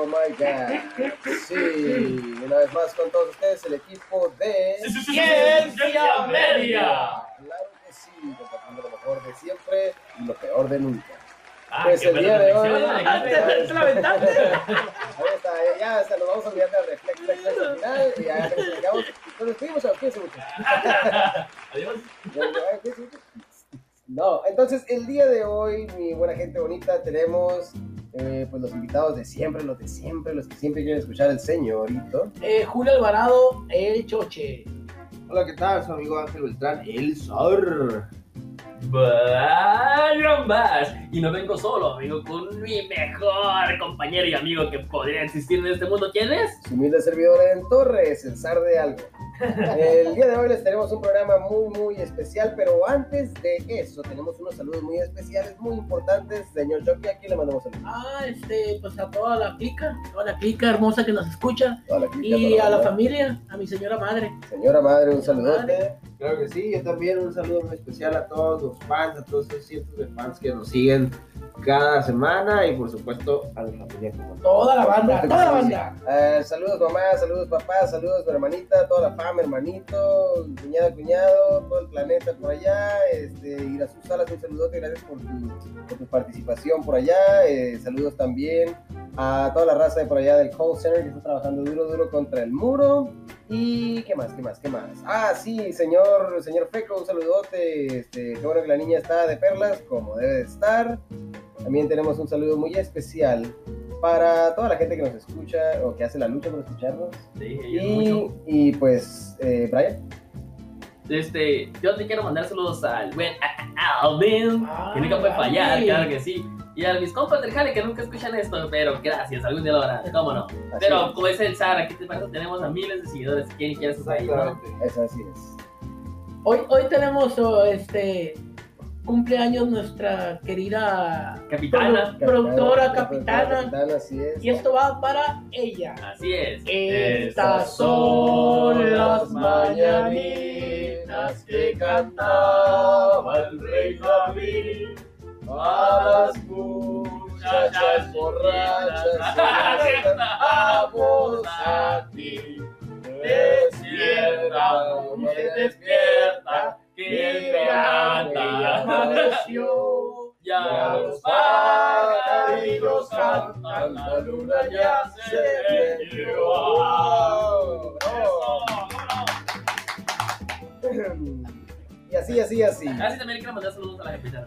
Oh oh my god. Sí, una vez más con todos ustedes el equipo de Ciencia Media. Claro que sí, compartiendo lo mejor de siempre y lo peor de nunca. Ah, Pues el día de hoy- Ah, ¿eh? Ahí está, ya, hasta nos vamos a olvidar del reflex, al final y ya nos llegamos. Nos despedimos. Adiós. No, entonces el día de hoy, mi buena gente bonita, tenemos eh, pues los invitados de siempre, los de siempre, los que siempre quieren escuchar el señorito. Eh, Julio Alvarado, el choche. Hola, ¿qué tal? Su amigo Ángel Beltrán, el. Vaya más. Y no vengo solo, amigo, con mi mejor compañero y amigo que podría existir en este mundo. ¿Quién es? Su humilde servidor en Torres, el zar de algo. El día de hoy les tenemos un programa muy, muy especial, pero antes de eso, tenemos unos saludos muy especiales, muy importantes. Señor Jockey, aquí le mandamos saludos. Ah, este, pues a toda la clica, toda la clica hermosa que nos escucha. Toda la clica, Y toda a la familia, a mi señora madre. Señora madre, un saludote. Claro que sí, yo también un saludo muy especial a todos los fans, a todos esos cientos de fans que nos siguen cada semana y por supuesto a la familia como. Toda la banda, toda la banda. Eh, saludos mamá, saludos papá, saludos hermanita, toda la fama, hermanito, cuñado, cuñado, todo el planeta por allá, este, ir a sus salas, un saludote, gracias por tu, por tu participación por allá, eh, saludos también a toda la raza de por allá del call center que está trabajando duro, duro contra el muro, y qué más, qué más, qué más, ah sí, señor, señor Feco, un saludote, este, qué bueno que la niña está de perlas, como debe de estar, también tenemos un saludo muy especial para toda la gente que nos escucha o que hace la lucha por escucharnos. Sí. Y, y pues, eh, Brian, Este, yo te quiero mandar saludos al buen Alvin, Ah, que nunca puede fallar, Alvin. claro que sí. Y a mis compas del Jale que nunca escuchan esto, pero gracias, algún día lo harán, cómo no. así Pero como dice el Zar, aquí te parece, tenemos a miles de seguidores, quien quiera estar ahí, ¿no? Exactamente. es, así es. Hoy, hoy tenemos oh, este cumpleaños nuestra querida Capitana, produ- productora, Capitana, capitana. capitana, así es. Y esto va para ella. así es. Estas son las mañanitas que cantaba el rey David a las muchachas borrachas. Vamos a ti, despierta, mujer, despierta, que ya amaneció. Ya los pajarillos cantan, la luna ya se metió. Y así, así, así. Así también quiero mandar saludos a la capitana.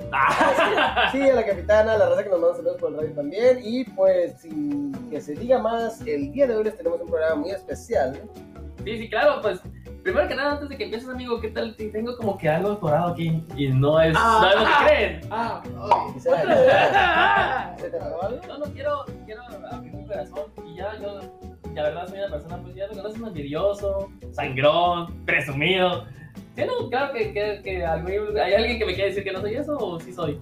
Sí, a la capitana, a la raza que nos manda saludos por el radio también. Y pues, sin que se diga más, el día de hoy les tenemos un programa muy especial. Sí, sí, claro, pues primero que nada, antes de que empieces, amigo, ¿qué tal? Tengo como que algo atorado aquí y no es, Ah. no es lo que creen. Ah, Y se-. ¿Se te algo? No, no quiero, quiero abrir mi corazón y ya yo, la verdad, soy una persona, pues ya me conoces envidioso, sangrón, presumido. Sí, no, claro que, que, que algún- hay alguien que me quiere decir que no soy eso o sí soy.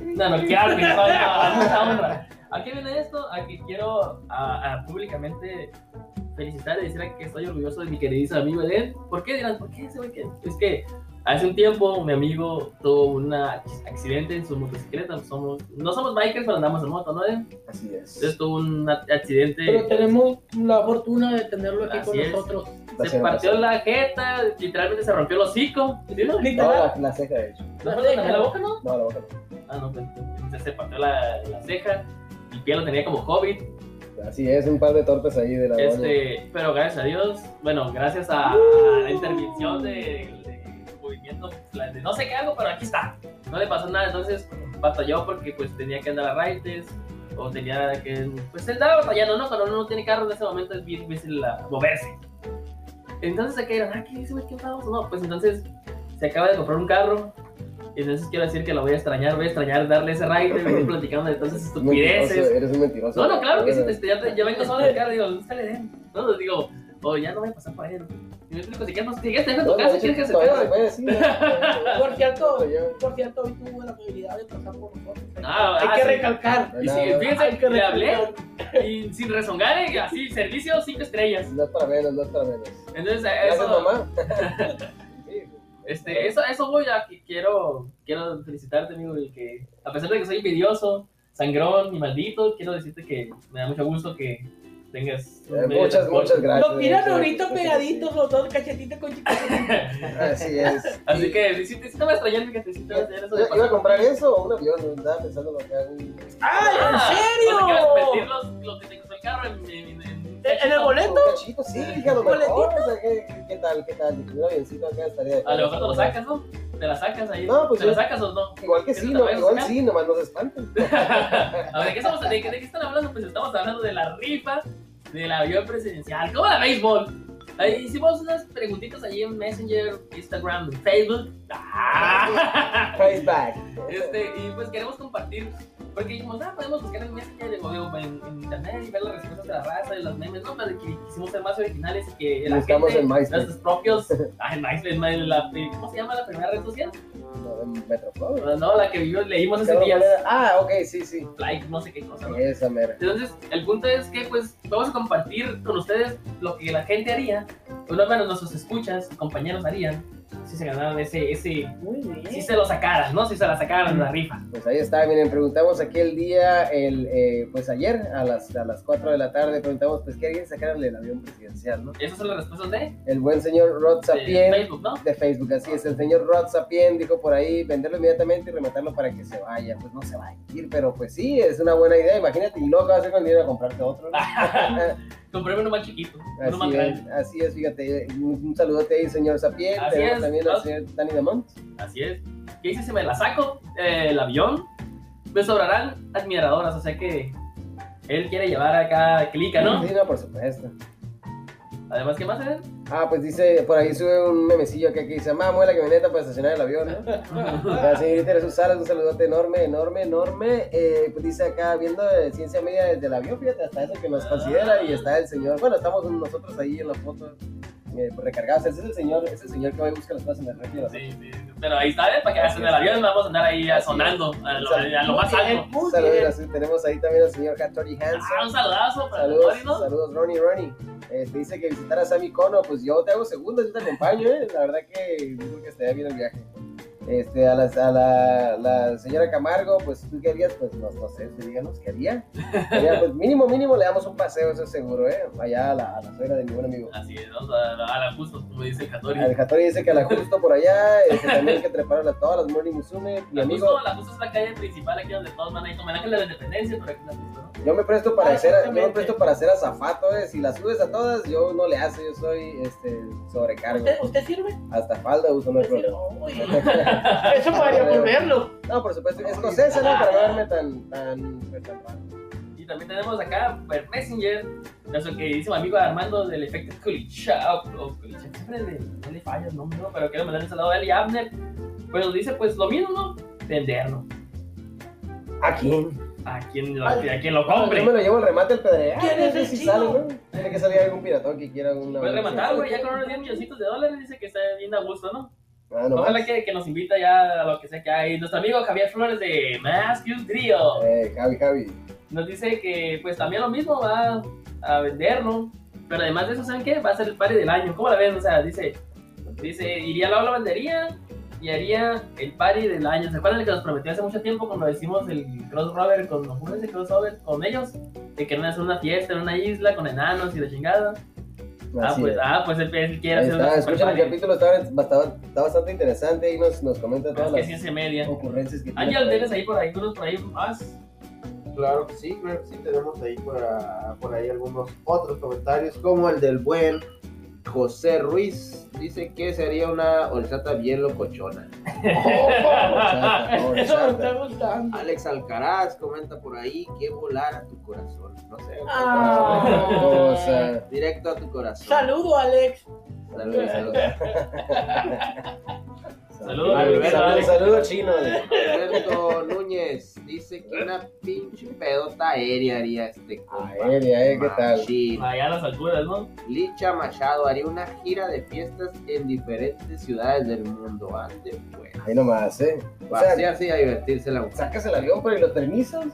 No, no, claro que soy, no, mucha honra. ¿A qué viene esto? A que quiero a, a públicamente felicitar y decir que estoy orgulloso de mi queridísimo amigo Eden. ¿Por qué dirán? ¿Por qué ese güey que? Es que hace un tiempo mi amigo tuvo un accidente en su motocicleta. Somos, no somos bikers, pero andamos en moto, ¿no, Eden? Así es. Entonces tuvo un accidente. Pero tenemos la fortuna de tenerlo aquí Así con es. nosotros. Se partió la jeta, literalmente se rompió el hocico. ¿Sí, no? La, la ceja, de hecho. ¿No fue la, la boca, no? No, la boca no. Ah, no, pues, entonces se partió la, la ceja. El pie lo tenía como COVID. Así es, un par de torpes ahí de la doña. Este, pero gracias a Dios, bueno, gracias a, a la intervención de, de movimiento, de no sé qué hago, pero aquí está. No le pasó nada, entonces batalló porque pues tenía que andar a raites o tenía que, pues él estaba batallando, ¿no? Cuando uno no tiene carro en ese momento es bien difícil la- moverse. Entonces se quedaron, ah, ¿qué dice, güey? ¿Qué vamos? No, pues entonces se acaba de comprar un carro. Y entonces quiero decir que lo voy a extrañar, voy a extrañar darle ese ride, venir platicando de todas esas Mentiroso, estupideces. Eres un mentiroso. No, no, claro que sí, este, ya, te- ya vengo solo el carro, digo, ¿dónde está el Edén? No, digo, oh, ya no voy a pasar por él. Y me explico, si quieres, si quieres, tu No, casa, de quieres que se no, no, Por cierto, no, yo- por cierto, hoy tuvo la posibilidad de pasar por nosotros. Ah, Hay ah, que sí. recalcar. Y si, No, no. fíjense, Hay que le hablé recalcar. y sin rezongar, eh, así, servicio cinco estrellas. No es para menos, no es para menos. Entonces, eso, mamá. Este, eso, eso voy a que quiero, quiero felicitarte, amigo, y que a pesar de que soy envidioso, sangrón y maldito, quiero decirte que me da mucho gusto que tengas. Eh, muchas, muchas gracias. Los miran muchas ahorita pegaditos los dos, cachetito con chiquitito. Así es. Así Y- que sí te va a extrañar, fíjate, sí te hacer eso Yo iba a comprar eso o un avión, andaba pensando lo que hago. un- ¡Ay, Ah, en O sea, ¿quieres serio! los, que te carro en, en, en, en- ¿En el boleto? Cachito, sí, dije a lo mejor. ¿Boletito? o sea, ¿qué, qué- qué tal? ¿Qué tal? Un avioncito acá estaría. A lo mejor te lo sacas, ¿no? ¿Te la sacas ahí? No, pues ¿Te yo- la sacas o no? Igual que ¿Eso sí, no, igual sacar? sí, nomás no se espanten. A ver, ¿de qué, estamos, de, qué- de qué están hablando? Pues estamos hablando de la rifa del avión presidencial. ¿Cómo la béisbol? Ahí hicimos unas preguntitas allí en Messenger, Instagram, Facebook. Ah. Este, y pues queremos compartir, porque dijimos, ah, podemos buscar en gobierno, en, en internet y ver las respuestas de la raza, de los memes, no, pero que quisimos ser más originales y que la Buscamos gente, en MySpace. nuestros propios, ah, en MySpace, la- ¿cómo se llama la primera red social? En Metroflog. No, la que vivió, leímos ese ¿Qué día? Ah, ok, sí, sí. like, no sé qué cosa, ¿no? Esa mera. Entonces, el punto es que, pues, vamos a compartir con ustedes lo que la gente haría, o no menos nuestros escuchas, compañeros harían, si se ganaran ese, ese, Muy bien. si se lo sacaran, ¿no? Si se la sacaran de la rifa. Pues ahí está, miren, preguntamos aquí el día, el, eh, pues ayer a las, a las 4 de la tarde, preguntamos, pues, ¿qué harían sacarle el avión presidencial, no? Esas son las respuestas de, El buen señor Rod de Sapien. Facebook, ¿no? de Facebook, así es. El señor Rod Sapien dijo por ahí venderlo inmediatamente y rematarlo para que se vaya. Pues no se va a ir, pero pues sí, es una buena idea. Imagínate, y luego vas a hacer con el dinero a comprarte otro. ¿no? Compré uno más chiquito, uno más así, grande. es, así es, fíjate. Un, un saludote ahí, señor Sapien. Así es, también al señor Damont. Así es. ¿Qué dice? Si me la saco, eh, el avión, me sobrarán admiradoras, o sea que él quiere llevar acá clica, ¿no? Sí, no, por supuesto. Además, ¿qué más es? Ah, pues dice, por ahí sube un memecillo que dice, mamá, mueve la camioneta para estacionar el avión, ¿no? La señorita Jesús Salas, un saludote enorme, enorme, enorme. Eh, pues dice acá, viendo eh, ciencia media desde el avión, fíjate, hasta eso que nos considera. Y está el señor, bueno, estamos nosotros ahí en la foto eh, recargados. Ese es el señor, ese es el señor que hoy busca las cosas en el refri. Sí, sí, pero ahí está, ¿eh? Para que hasta en el avión vamos a andar ahí Así es. sonando a lo, a lo más alto. Muy Saludos, bien. tenemos ahí también al señor Hattori Ah, un Hanson. saludazo para Saludos, Tori, ¿no? saludos, Ronnie, Ronnie. Este, dice que visitar a Sammy Cono, pues yo te hago segundo, yo te acompaño, ¿eh? La verdad que yo creo que estaría bien el viaje. Este, a, las- a la, la señora Camargo, pues tú querías, pues no, no sé, díganos qué haría. Pues mínimo, mínimo le damos un paseo, eso es seguro, ¿eh? Allá a la, a la suegra de mi buen amigo. Así es, vamos a, a la justo, como dice el Katori. El Hattori dice que a la justo por allá, este, también que treparon a todas las Morning Musume. Mi La amigo, justo, la justo es la calle principal aquí donde todos van como el ángel de la independencia, pero aquí la justo. Yo me presto para Ah, hacer, yo me presto para hacer azafato, ¿eh? Si las subes a todas, yo no le hace, yo soy, este, sobrecargo. ¿Usted, ¿Usted sirve? Hasta falda uso, no hay ¿Usted problema. Eso podría volverlo. No, por supuesto, escocesa, ¿no? Para no verme tan, tan, tan. Y también tenemos acá por Messenger, nuestro queridísimo amigo Armando del efecto Kulichak, o Kulichak, siempre le, no le falla el nombre, ¿no? pero quiero mandar un saludo a él y a Abner. Pues nos dice, pues lo mismo, ¿no? Venderlo. ¿A quién? A quien lo, a quien lo compre. Yo me lo llevo al remate el pedregal. ¿Quién es el si chino? sale, ¿no? Tiene que salir algún piratón que quiera una. Puede rematar, güey, ya con unos 10 milloncitos de dólares dice que está bien a gusto, ¿no? Ah, no Ojalá que, que nos invita ya a lo que sea que hay. Nuestro amigo Javier Flores de Más que un trío. Eh, Javi, Javi. nos dice que pues también lo mismo va a venderlo, pero además de eso, ¿saben qué? Va a ser el party del año. ¿Cómo la ven? O sea, dice, dice, iría a la vendería y haría el party del año. ¿Se acuerdan de que nos prometió hace mucho tiempo cuando hicimos el crossover con, ¿cómo es el crossover con ellos? De que iban a hacer una fiesta en una isla con enanos y la chingada. Ah, pues, es. ah, pues él, él quiere hacer está, escuchen el capítulo, está, está, está bastante interesante y nos, nos comenta Es todas que las ciencia media. ocurrencias que tiene. Ángel, tienes ahí por ahí, unos por ahí más. Claro que sí, claro que sí, tenemos ahí por, por ahí algunos otros comentarios, como el del buen José Ruiz. Dice que sería una horchata bien locochona. Horchata, Eso me horchata. está gustando. Alex Alcaraz comenta por ahí que volar a tu corazón. No sé. Ah. Cosa. Directo a tu corazón. Saludo, Alex. Saludos, saludos. Saludos, saludos, chino. Alberto Núñez dice que una pinche pedota aérea haría este compa. Aérea, ¿eh? ¿Qué tal? Allá a las alturas, ¿no? Licha Machado haría una gira de fiestas en diferentes ciudades del mundo. Ande, pues. Ahí nomás, ¿eh? O sea, y a divertirse la mujer. sacas el avión, pero ¿y los permisos?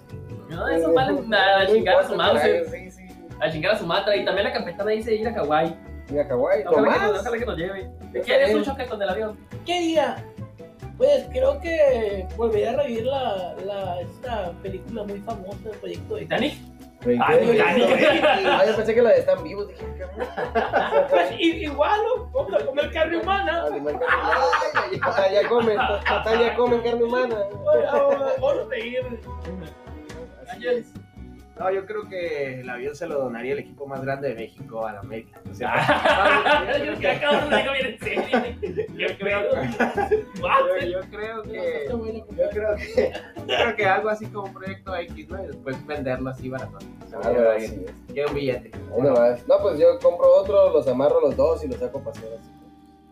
No, eso vale nada, a chingar a su mouse, Sí, sí. a chingar a Sumatra. Y también la capitana dice ir a Hawái. Y a Hawái, Ojalá que, nos, nomás. ojalá que nos lleve. ¿Quieres un choque con el avión? ¿Qué día? Pues creo que volvería a revivir la, la, esta película muy famosa, el proyecto de Titanic. Ah. Ah, yo pensé que la de están vivos. Dije, ¿qué? Pues igual, ¿no? Vamos a comer carne humana. Total, ya comen, ya comen carne humana. Vamos a seguir. No, yo creo que el avión se lo donaría el equipo más grande de México a la América. O sea, Yo creo que. Yo creo. Yo, creo que yo creo que yo creo que algo así como un proyecto X, ¿no? Y después venderlo así barato. Así es. Quiero un billete. Ahí nomás. No, pues yo compro otro, los amarro los dos y los saco a pasear así.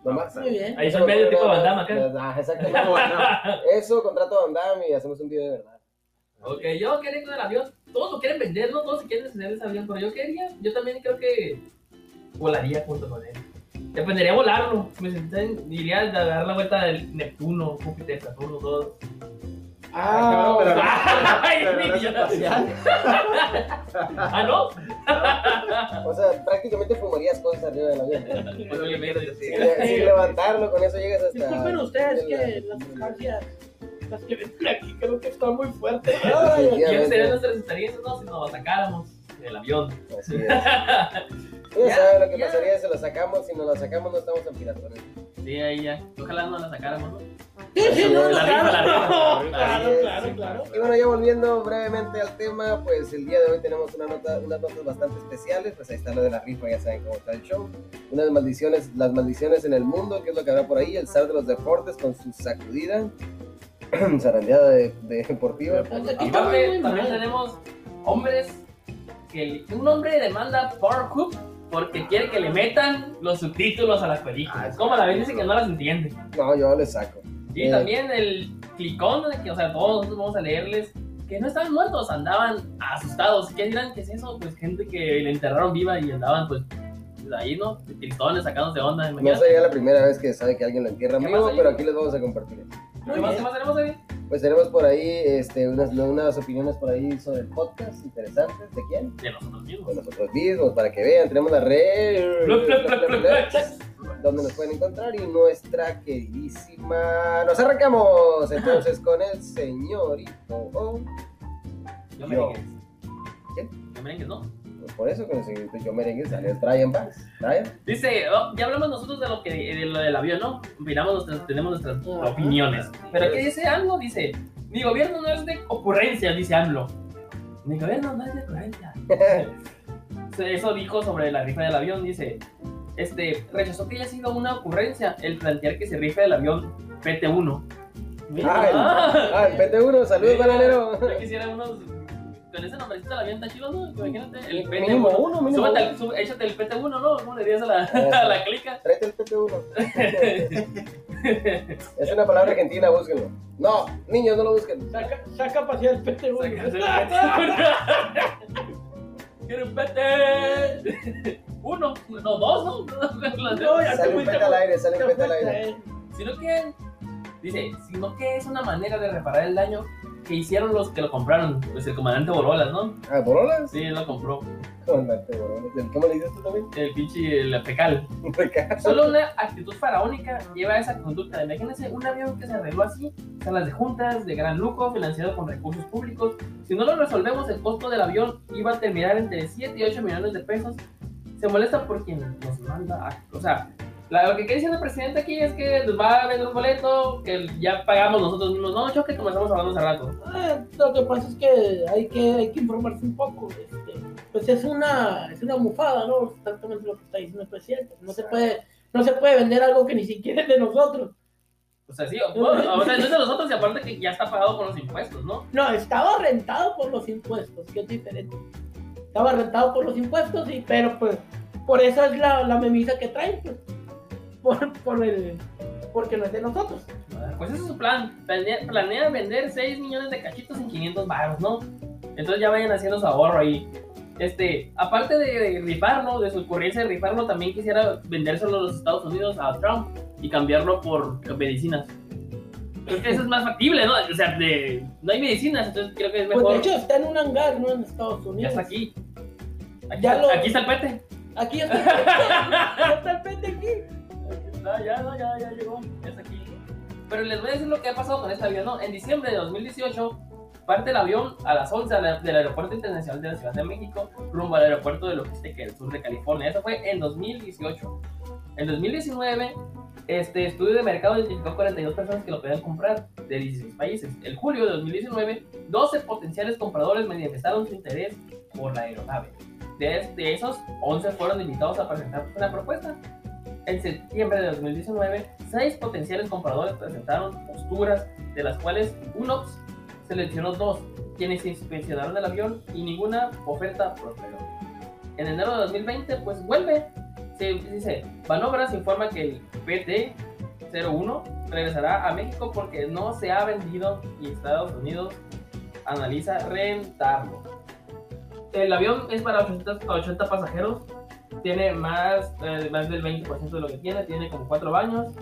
Nomás. Muy bien. Ahí son medio tipo Van Damme acá. Ah, exactamente. Eso, contrato a Van Damme y hacemos un video de verdad. Ok, yo quería con el avión. Todos lo quieren vender, ¿no? Todos se quieren de ese avión, pero yo quería, yo también creo que volaría junto con él. Dependería volarlo. Me sentan, iría a dar la vuelta del Neptuno, Júpiter, Saturno, todos. Ah, pero- Ay, pero. Ah, ¿no? O sea, prácticamente fumarías cosas arriba del avión. Sí. Sin, sin levantarlo, con eso llegas hasta. Disculpen ustedes que la- las sustancias, las que venden aquí, creo que están muy fuertes. Y esas serían nuestras experiencias, ¿no? Si nos sacáramos del avión. Así es. Ya Ya, sabes lo que ya. pasaría si lo sacamos. Si no lo sacamos, no estamos en piratones. Sí, ahí ya. Ojalá no la sacáramos, ¿no? Sí, sí, no, no, La rifa, la claro, claro, claro. Y bueno, ya volviendo brevemente al tema, pues el día de hoy tenemos una nota, unas notas bastante especiales. Pues ahí está lo de la rifa, ya saben cómo está el show. Unas maldiciones, las maldiciones en el mundo, que es lo que habrá por ahí. El zar de los deportes con su sacudida, zarandeada de, de deportiva. Aparte, también tenemos hombres que un hombre demanda Pornhub porque quiere que le metan los subtítulos a las Ah, películas. es Como la vez dice que no las entiende. No, yo le saco. Y Eh. también el clicón, de que, o sea, todos nosotros vamos a leerles que no estaban muertos, andaban asustados. ¿Qué dirán? ¿Qué es eso? Pues gente que le enterraron viva y andaban, pues, ahí, ¿no? Tristones, sacándose onda. No imagínate. sería la primera vez que sabe que alguien lo entierra ¿Qué vivo, pero aquí les vamos a compartir. Muy ¿Qué más, qué más tenemos ahí? Pues tenemos por ahí este, unas, unas opiniones por ahí sobre el podcast interesantes. ¿De quién? De nosotros mismos. De nosotros mismos, para que vean. Tenemos la red. Donde nos pueden encontrar y nuestra queridísima. Nos arrancamos entonces con el señorito. Oh, Yo. Yo merengues, ¿no? Pues por eso el señorito Yo Merengue sale Brian Banks. Dice, oh, ya hablamos nosotros de lo que de lo del avión, ¿no? Opinamos, nuestras- tenemos nuestras Ajá. opiniones. Pero aquí dice AMLO, dice, mi gobierno no es de ocurrencia, dice AMLO. Mi gobierno no es de ocurrencia. Eso dijo sobre la rifa del avión, dice, este, rechazó que haya sido una ocurrencia el plantear que se rife el avión PT-1. Ah, el, ah, el PT1, saludos, bananero. Yo quisiera unos. Con ese nombrecito avión está chido, ¿no? Imagínate. El PT1. Mínimo uno, mínimo Súbete uno. al- sub- échate el PT1, ¿no? ¿Cómo le dirías a la, a la clica? Tráete el PT1. Es una palabra argentina, búsquenlo. No, niños, no lo busquen. Saca, saca el PT, güey. Quiero un PT. Uno, no, dos, ¿no? No, ya te Sale un fuiste al aire, sale un te al fuiste, aire. eh. Sino que. Dice, sino que es una manera de reparar el daño que hicieron los que lo compraron. Pues el comandante Borolas, ¿no? Ah, ¿Borolas? Sí, él lo compró. Comandante Borolas. ¿El- ¿Cómo le dices tú también? El pinche, el fecal. Solo una actitud faraónica lleva a esa conducta. Imagínense un avión que se arregló así, salas de juntas, de gran lujo, financiado con recursos públicos. Si no lo resolvemos, el costo del avión iba a terminar entre 7 y 8 millones de pesos. Se molesta por quien nos manda a... O sea, la- lo que quiere decir el presidente aquí es que nos va a vender un boleto que ya pagamos nosotros mismos. No, yo que comenzamos hablando hace rato. Ah, Lo que pasa es que hay que, hay que informarse un poco. Este, pues es una, es una mufada, ¿no? Exactamente lo que está diciendo el presidente. No se puede, no se puede vender algo que ni siquiera es de nosotros. O sea, sí, bueno, o sea, no es de nosotros y aparte que ya está pagado con los impuestos, ¿no? No, estaba rentado por los impuestos, que es diferente. Estaba rentado por los impuestos, sí, pero pues por eso es la, la memisa que traen, pues. Por, por el, porque no es de nosotros. Pues ese es su plan. Planea, planea vender 6 millones de cachitos en 500 baros, ¿no? Entonces ya vayan haciendo su ahorro ahí. Este, aparte de, rifarlo, de su ocurrencia de rifarlo, también quisiera vendérselo a los Estados Unidos a Trump y cambiarlo por medicinas. Creo que eso es más factible, ¿no? O sea, de, no hay medicinas, entonces creo que es Pues mejor. de hecho está en un hangar, ¿no? En Estados ya Unidos. está aquí. Aquí, Ya está, lo- aquí está el pete. Aquí está el pete. Ya está el pete aquí. Está, ya, no, ya, ya llegó. Ya está aquí. Pero les voy a decir lo que ha pasado con este avión, ¿no? En diciembre de 2018 parte el avión a las 11 a la- del Aeropuerto Internacional de la Ciudad de México rumbo al Aeropuerto de Logística del Sur de California. Eso fue en 2018. En 2019, este estudio de mercado identificó 42 personas que lo podían comprar de 16 países. El julio de 2019, 12 potenciales compradores manifestaron su interés por la aeronave. De, de esos, 11 fueron invitados a presentar una propuesta. En septiembre de 2019, 6 potenciales compradores presentaron posturas, de las cuales UNOPS seleccionó dos, quienes inspeccionaron el avión y ninguna oferta prosperó. En enero de 2020, pues vuelve. Se dice, Banobras informa que el PT-01 regresará a México porque no se ha vendido y Estados Unidos analiza rentarlo. El avión es para 80, 80 pasajeros, tiene más, eh, más del 20% de lo que tiene, tiene como 4 baños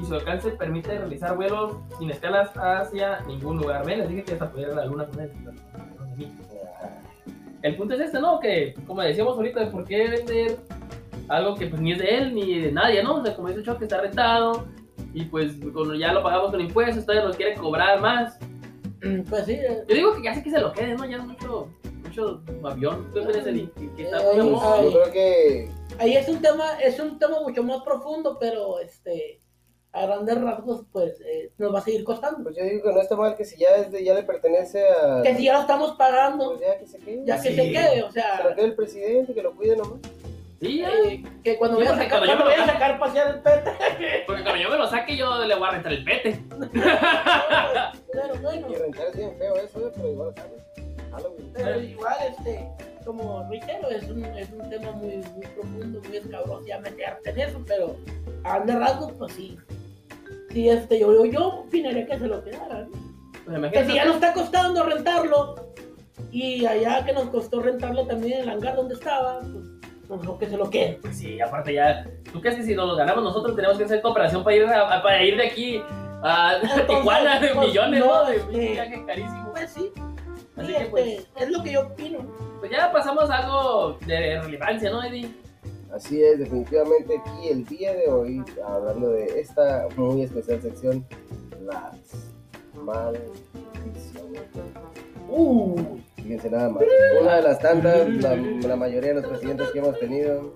y su alcance permite realizar vuelos sin escalas hacia ningún lugar. Ven, les dije que hasta poder ir a la luna con él. El punto es este, ¿no? Que, como decíamos ahorita, ¿por qué vender algo que pues ni es de él ni de nadie, ¿no? O sea, como dice Choc, que está rentado y pues cuando ya lo pagamos con impuestos, todavía nos quieren cobrar más. Pues sí, eh, Yo digo que ya sé que se lo quede, ¿no? Ya es mucho, mucho avión. ¿Tú crees? Que, que está muy yo creo que ahí es un tema, es un tema mucho más profundo, pero este, a grandes rasgos, pues eh, nos va a seguir costando. pues yo digo que no está mal que si ya es de, ya le pertenece a Que si ya lo estamos pagando, pues ya que se quede. ya que Sí. se quede, o Se sea, lo quede el presidente, que lo cuide nomás. Sí, eh, que cuando Sí, voy a sacar, cuando yo cuando me voy a lo- sacar pasear el pete, Porque cuando yo me lo saque, yo le voy a rentar el pete. pero bueno, Y rentar es bien feo eso, eh, pero igual sabes. Halloween. pero igual, este, como reitero, es un, es un tema muy, muy profundo, muy escabroso ya meterte en eso, pero a grandes rasgos, pues sí. Sí, este, yo, yo, yo opinaría que se lo quedara, ¿no? Pues Que si ya nos está costando rentarlo, y allá que nos costó rentarlo también en el hangar donde estaba, pues mejor que se lo quede. Pues sí, aparte ya. ¿Tú crees que si nos lo ganamos nosotros tenemos que hacer cooperación para ir, a- para ir de aquí a Tijuana de pues, millones, no, ¿no? De este- un viaje carísimo. Pues sí, Así sí, que pues, es lo que yo opino. pues ya pasamos a algo de relevancia, ¿no, Eddie? Así es, definitivamente aquí el día de hoy, hablando de esta muy especial sección, las maldiciones. Uh, Fíjense nada más. Una de las tantas, la, la mayoría de los presidentes que hemos tenido.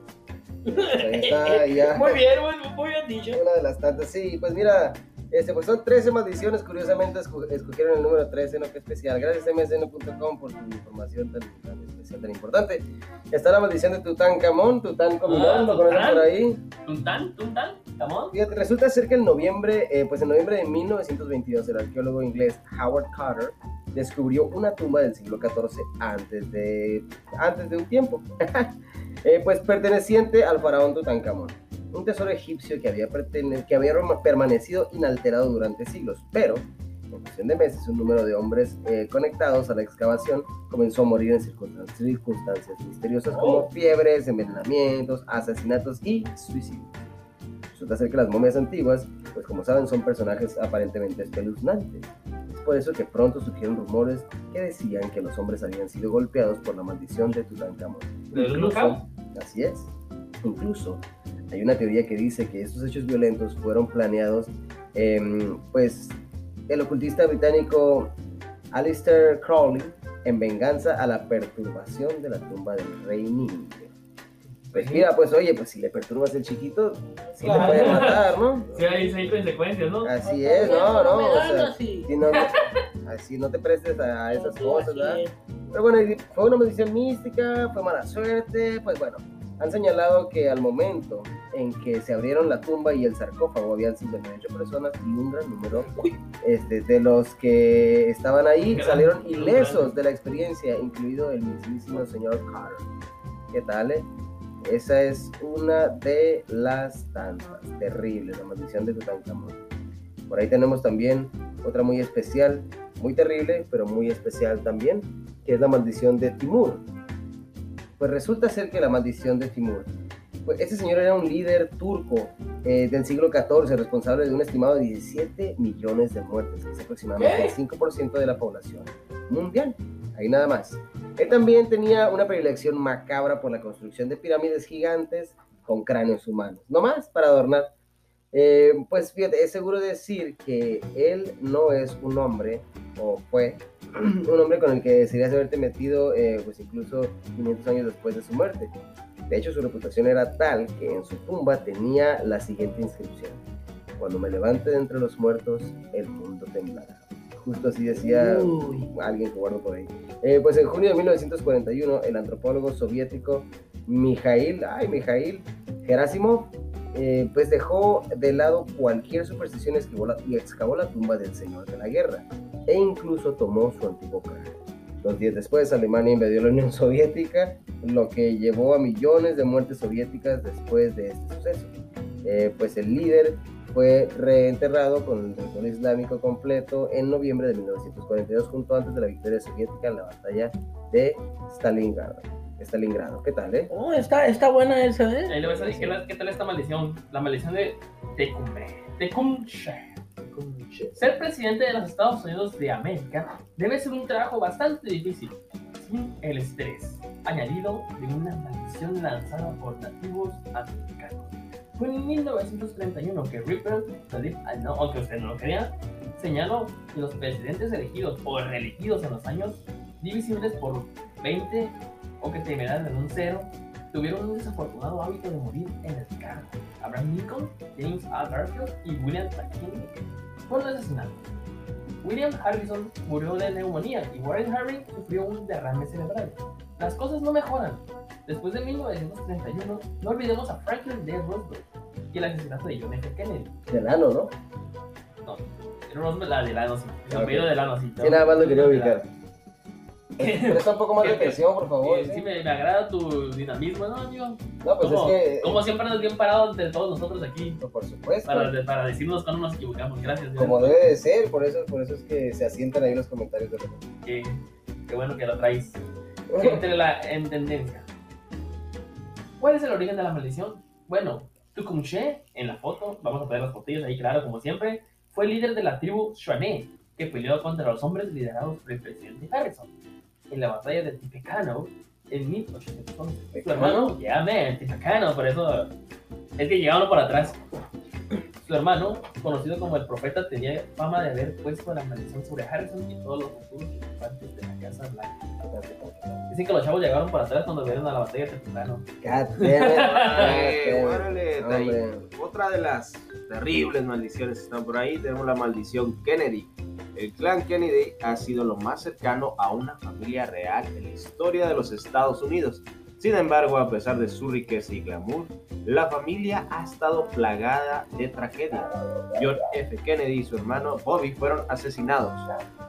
Ahí está, ya. muy bien, muy, muy bien dicho. Una de las tantas, sí, pues mira, este, pues son 13 maldiciones, curiosamente esco- escogieron el número 13, ¿no? Qué especial. Gracias msn.com por tu información tan, tan especial, tan importante. Está la maldición de Tutankamón, Tutankamón, Ah, lo conocen Tután. por ahí. Tuntán, Tuntán, Camón. Fíjate, resulta ser que en noviembre, eh, pues en noviembre de 1922, el arqueólogo inglés Howard Carter descubrió una tumba del siglo XIV antes de, antes de un tiempo, Eh, pues perteneciente al faraón Tutankamón, un tesoro egipcio que había, que había permanecido inalterado durante siglos, pero en cuestión de meses un número de hombres eh, conectados a la excavación comenzó a morir en circunstan- circunstancias misteriosas como Oh. fiebres, envenenamientos, asesinatos y suicidios. Resulta ser que las momias antiguas, pues como saben, son personajes aparentemente espeluznantes. Es por eso que pronto surgieron rumores que decían que los hombres habían sido golpeados por la maldición de Tutankamón. ¿De Incluso-? Así es. Incluso hay una teoría que dice que estos hechos violentos fueron planeados, em, pues el ocultista británico Alistair Crowley en venganza a la perturbación de la tumba del rey Nimrod. Pues mira, pues oye, pues si le perturbas el chiquito, sí le Claro. puede matar, ¿no? Sí, hay seis consecuencias, ¿no? Así es, no, no, o sea, así. si no, así no te prestes a esas cosas, ¿verdad? es. Pero bueno, fue una maldición mística, fue mala suerte, pues bueno, han señalado que al momento en que se abrieron la tumba y el sarcófago habían 58 personas y un gran número este, de los que estaban ahí Gran salieron ilesos de la experiencia, incluido el mismísimo señor Carter. ¿Qué tal, eh? Esa es una de las tantas terribles, la maldición de Tutankamón. Por ahí tenemos también otra muy especial, muy terrible, pero muy especial también, que es la maldición de Timur. Pues resulta ser que la maldición de Timur, pues este señor era un líder turco eh, del siglo XIV, responsable de un estimado de 17 millones de muertes, que es aproximadamente el 5% de la población mundial. Ahí nada más. Él también tenía una predilección macabra por la construcción de pirámides gigantes con cráneos humanos, no más para adornar. Eh, pues fíjate, es seguro decir que él no es un hombre, o fue un hombre con el que desearías haberte metido, eh, pues incluso 500 años después de su muerte. De hecho, su reputación era tal que en su tumba tenía la siguiente inscripción. Cuando me levante de entre los muertos, el mundo temblará. Justo así decía Uy. alguien que guardo por ahí. Eh, pues en junio de 1941, el antropólogo soviético Mijail, ay, Mijail Gerasimov, eh, pues dejó de lado cualquier superstición y excavó la tumba del señor de la guerra e incluso tomó su antiguo cráneo. Dos días después, Alemania invadió la Unión Soviética, lo que llevó a millones de muertes soviéticas después de este suceso. Eh, pues el líder fue reenterrado con el territorio islámico completo en noviembre de 1942, junto antes de la victoria soviética en la batalla de Stalingrado. Stalingrado. ¿Qué tal, eh? Oh, está, está buena esa, ¿eh? Ahí le voy a decir, ¿qué, la- qué tal esta maldición? La maldición de Tecumbe. Tecumshe. Ser presidente de los Estados Unidos de América debe ser un trabajo bastante difícil, sin el estrés añadido de una maldición lanzada por nativos americanos. Fue en 1931 que Ripper, Talib, no, aunque usted no lo crea, señaló que los presidentes elegidos o reelegidos en los años divisibles por 20 o que terminaran en un cero tuvieron un desafortunado hábito de morir en el cargo. Abraham Lincoln, James A. Garfield y William McKinley fueron asesinados. William Harrison murió de neumonía y Warren Harding sufrió un derrame cerebral. Las cosas no mejoran. Después de 1931, no olvidemos a Franklin D. Roosevelt y el asesinato de John F. Kennedy. Delano, ¿no? No, Roosevelt, la de Lano, sí. El apellido de Lano, sí. Sí, nada más lo quería ubicar. Presta un poco más de atención, por favor. Eh, sí, me, me agrada tu dinamismo, ¿no, amigo? No, pues como, es que. como siempre andas bien parado entre todos nosotros aquí No, por supuesto. para, para decirnos cuando nos equivocamos. Gracias. Como Dios. debe de ser, por eso, por eso es que se asientan ahí los comentarios de repente. Qué, qué bueno que lo traes entre la, en tendencia. ¿Cuál es el origen de la maldición? Bueno, Tecumseh, en la foto, vamos a poner las fotillas ahí, claro, como siempre, fue líder de la tribu Shawnee, que peleó contra los hombres liderados por el presidente Harrison. En la batalla de Tippecanoe, en 1811. Su hermano, ya, man, Tippecanoe, por eso es que llegaron por atrás. Su hermano, conocido como el profeta, tenía fama de haber puesto la maldición sobre Harrison y todos los futuros ocupantes de la Casa Blanca. Dicen que los chavos llegaron por atrás cuando vieron a la batalla de. Hombre. Otra de las terribles maldiciones que están por ahí, tenemos la maldición Kennedy. El clan Kennedy ha sido lo más cercano a una familia real en la historia de los Estados Unidos. Sin embargo, a pesar de su riqueza y glamour, la familia ha estado plagada de tragedia. John F. Kennedy y su hermano Bobby fueron asesinados.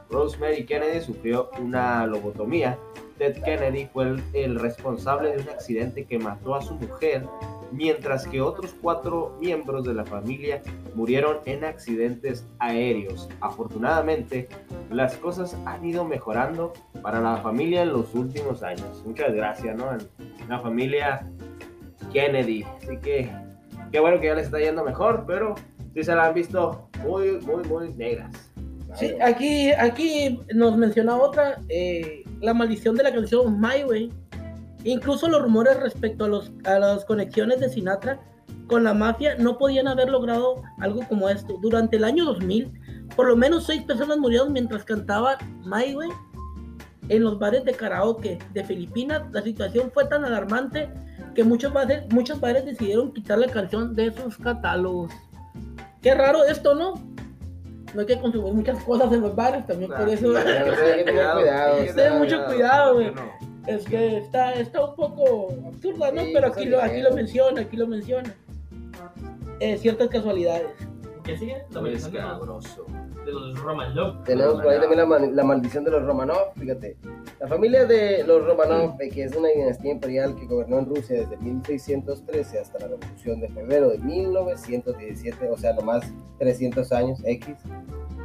Rosemary Kennedy sufrió una lobotomía. Ted Kennedy fue el, el responsable de un accidente que mató a su mujer, mientras que otros cuatro miembros de la familia murieron en accidentes aéreos. Afortunadamente, las cosas han ido mejorando para la familia en los últimos años. Muchas gracias, ¿no? La familia Kennedy. Así que, qué bueno que ya les está yendo mejor, pero sí se la han visto muy, muy, muy negras. Sí, aquí, aquí nos menciona otra, eh, la maldición de la canción My Way. Incluso los rumores respecto a, los, a las conexiones de Sinatra con la mafia no podían haber logrado algo como esto. Durante el año 2000, por lo menos seis personas murieron mientras cantaban My Way en los bares de karaoke de Filipinas. La situación fue tan alarmante que muchos bares, muchos bares decidieron quitar la canción de sus catálogos. Qué raro esto, ¿no? No hay que consumir muchas cosas en los bares, también por eso. sí. hay que tener cuidado. Hay que tener mucho cuidado, güey. No. Es que está, está un poco absurda, ¿no? Pero pues, aquí lo, aquí lo menciona, aquí lo menciona. Eh, ciertas casualidades. ¿Qué sigue? La Es cabroso. De los Romanov. Tenemos por ahí también la, mal- la maldición de los Romanov, fíjate. La familia de los Romanov, eh, que es una dinastía imperial que gobernó en Rusia desde 1613 hasta la Revolución de Febrero de 1917, o sea, nomás 300 años X,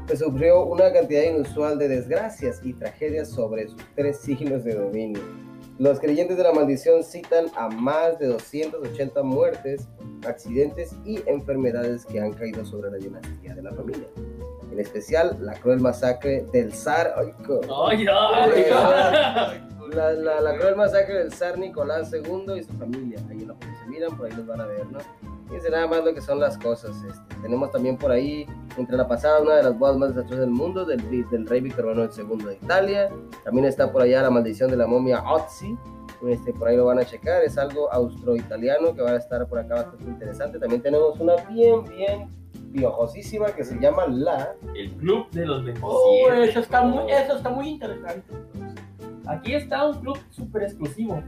pues sufrió una cantidad inusual de desgracias y tragedias sobre sus tres siglos de dominio. Los creyentes de la maldición citan a más de 280 muertes, accidentes y enfermedades que han caído sobre la dinastía de la familia. En especial, la cruel masacre del zar. ay, la, la, la cruel masacre del zar Nicolás II y su familia. Ahí en la se miran, por ahí los van a ver, ¿no? Fíjense nada más lo que son las cosas. este, tenemos también por ahí, entre la pasada, una de las bodas más desastrosas del mundo, del, del rey Víctor Manuel II de Italia. También está por allá la maldición de la momia Otzi. Este, por ahí lo van a checar, es algo austro-italiano que va a estar por acá bastante interesante. También tenemos una bien, bien piojosísima que se llama La. El club de los 27. Oh, eso está muy, eso está muy interesante. Aquí está un club súper exclusivo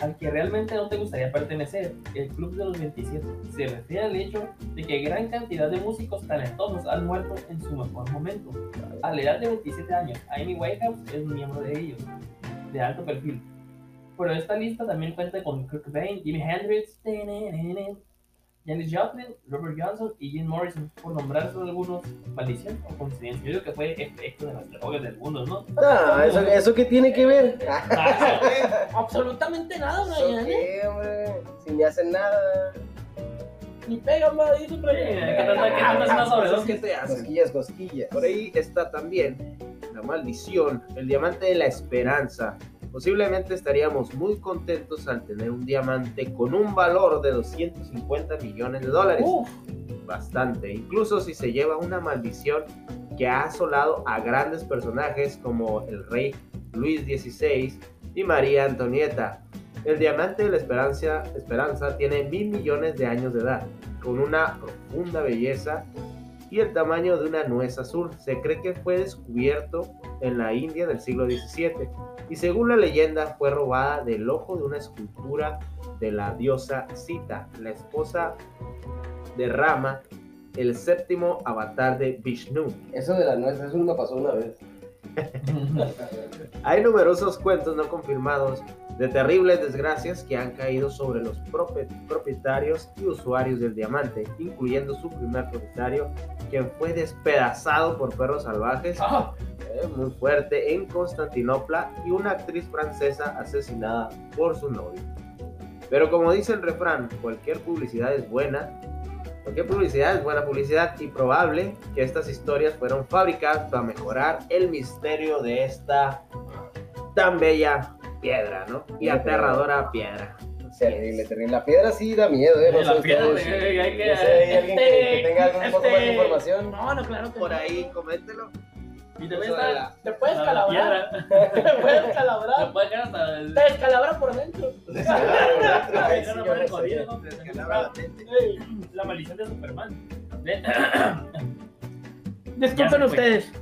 al que realmente no te gustaría pertenecer, el Club de los 27. Se refiere al hecho de que gran cantidad de músicos talentosos han muerto en su mejor momento. A la edad de 27 años, Amy Winehouse es miembro de ellos, de alto perfil. Pero esta lista también cuenta con Kurt Cobain, Jimi Hendrix, Janis Joplin, Robert Johnson y Jim Morrison, por nombrar solo algunos. Maldición o coincidencia. Yo digo que fue efecto de las drogas del mundo, ¿no? Ah, ¿eso, ¿eso qué tiene que ver? Absolutamente nada, ¿Eso Brian. ¿eh? qué, hombre? Si ni hacen nada. Ni pegan, va, dice Brian. ¿Qué tanta qué tanta es una sobredosis? ¿Qué te hacen? Cosquillas, cosquillas. Por ahí está también la maldición, el diamante de la esperanza. Posiblemente estaríamos muy contentos al tener un diamante con un valor de 250 millones de dólares. Uf, Bastante, incluso si se lleva una maldición que ha asolado a grandes personajes como el rey Luis XVI y María Antonieta. El diamante de la esperanza, esperanza tiene mil millones de años de edad, con una profunda belleza y el tamaño de una nuez azul. Se cree que fue descubierto en la India del siglo XVII y según la leyenda fue robada del ojo de una escultura de la diosa Sita, la esposa de Rama, el séptimo avatar de Vishnu. Eso de la nuez, eso me pasó una vez. Hay numerosos cuentos no confirmados de terribles desgracias que han caído sobre los propietarios y usuarios del diamante, incluyendo su primer propietario, quien fue despedazado por perros salvajes, Ah, eh, muy fuerte, en Constantinopla, y una actriz francesa asesinada por su novio. Pero como dice el refrán, cualquier publicidad es buena. Cualquier publicidad es buena publicidad y probable que estas historias fueron fabricadas para mejorar el misterio de esta tan bella piedra, ¿no? Y Sí, aterradora piedra. Terrible, terrible. La piedra sí da miedo, ¿eh? No La sé piedra, ustedes, hay que- no sé, ¿hay alguien que, que tenga algún poco más de Este- información? No, no, claro que Por no. ahí, coméntelo. Y de está la- Te puedes la calabrar. Te puedes calabrar. hasta el. Te descalabra por dentro. La maldición de Superman. Disculpen fue. ustedes.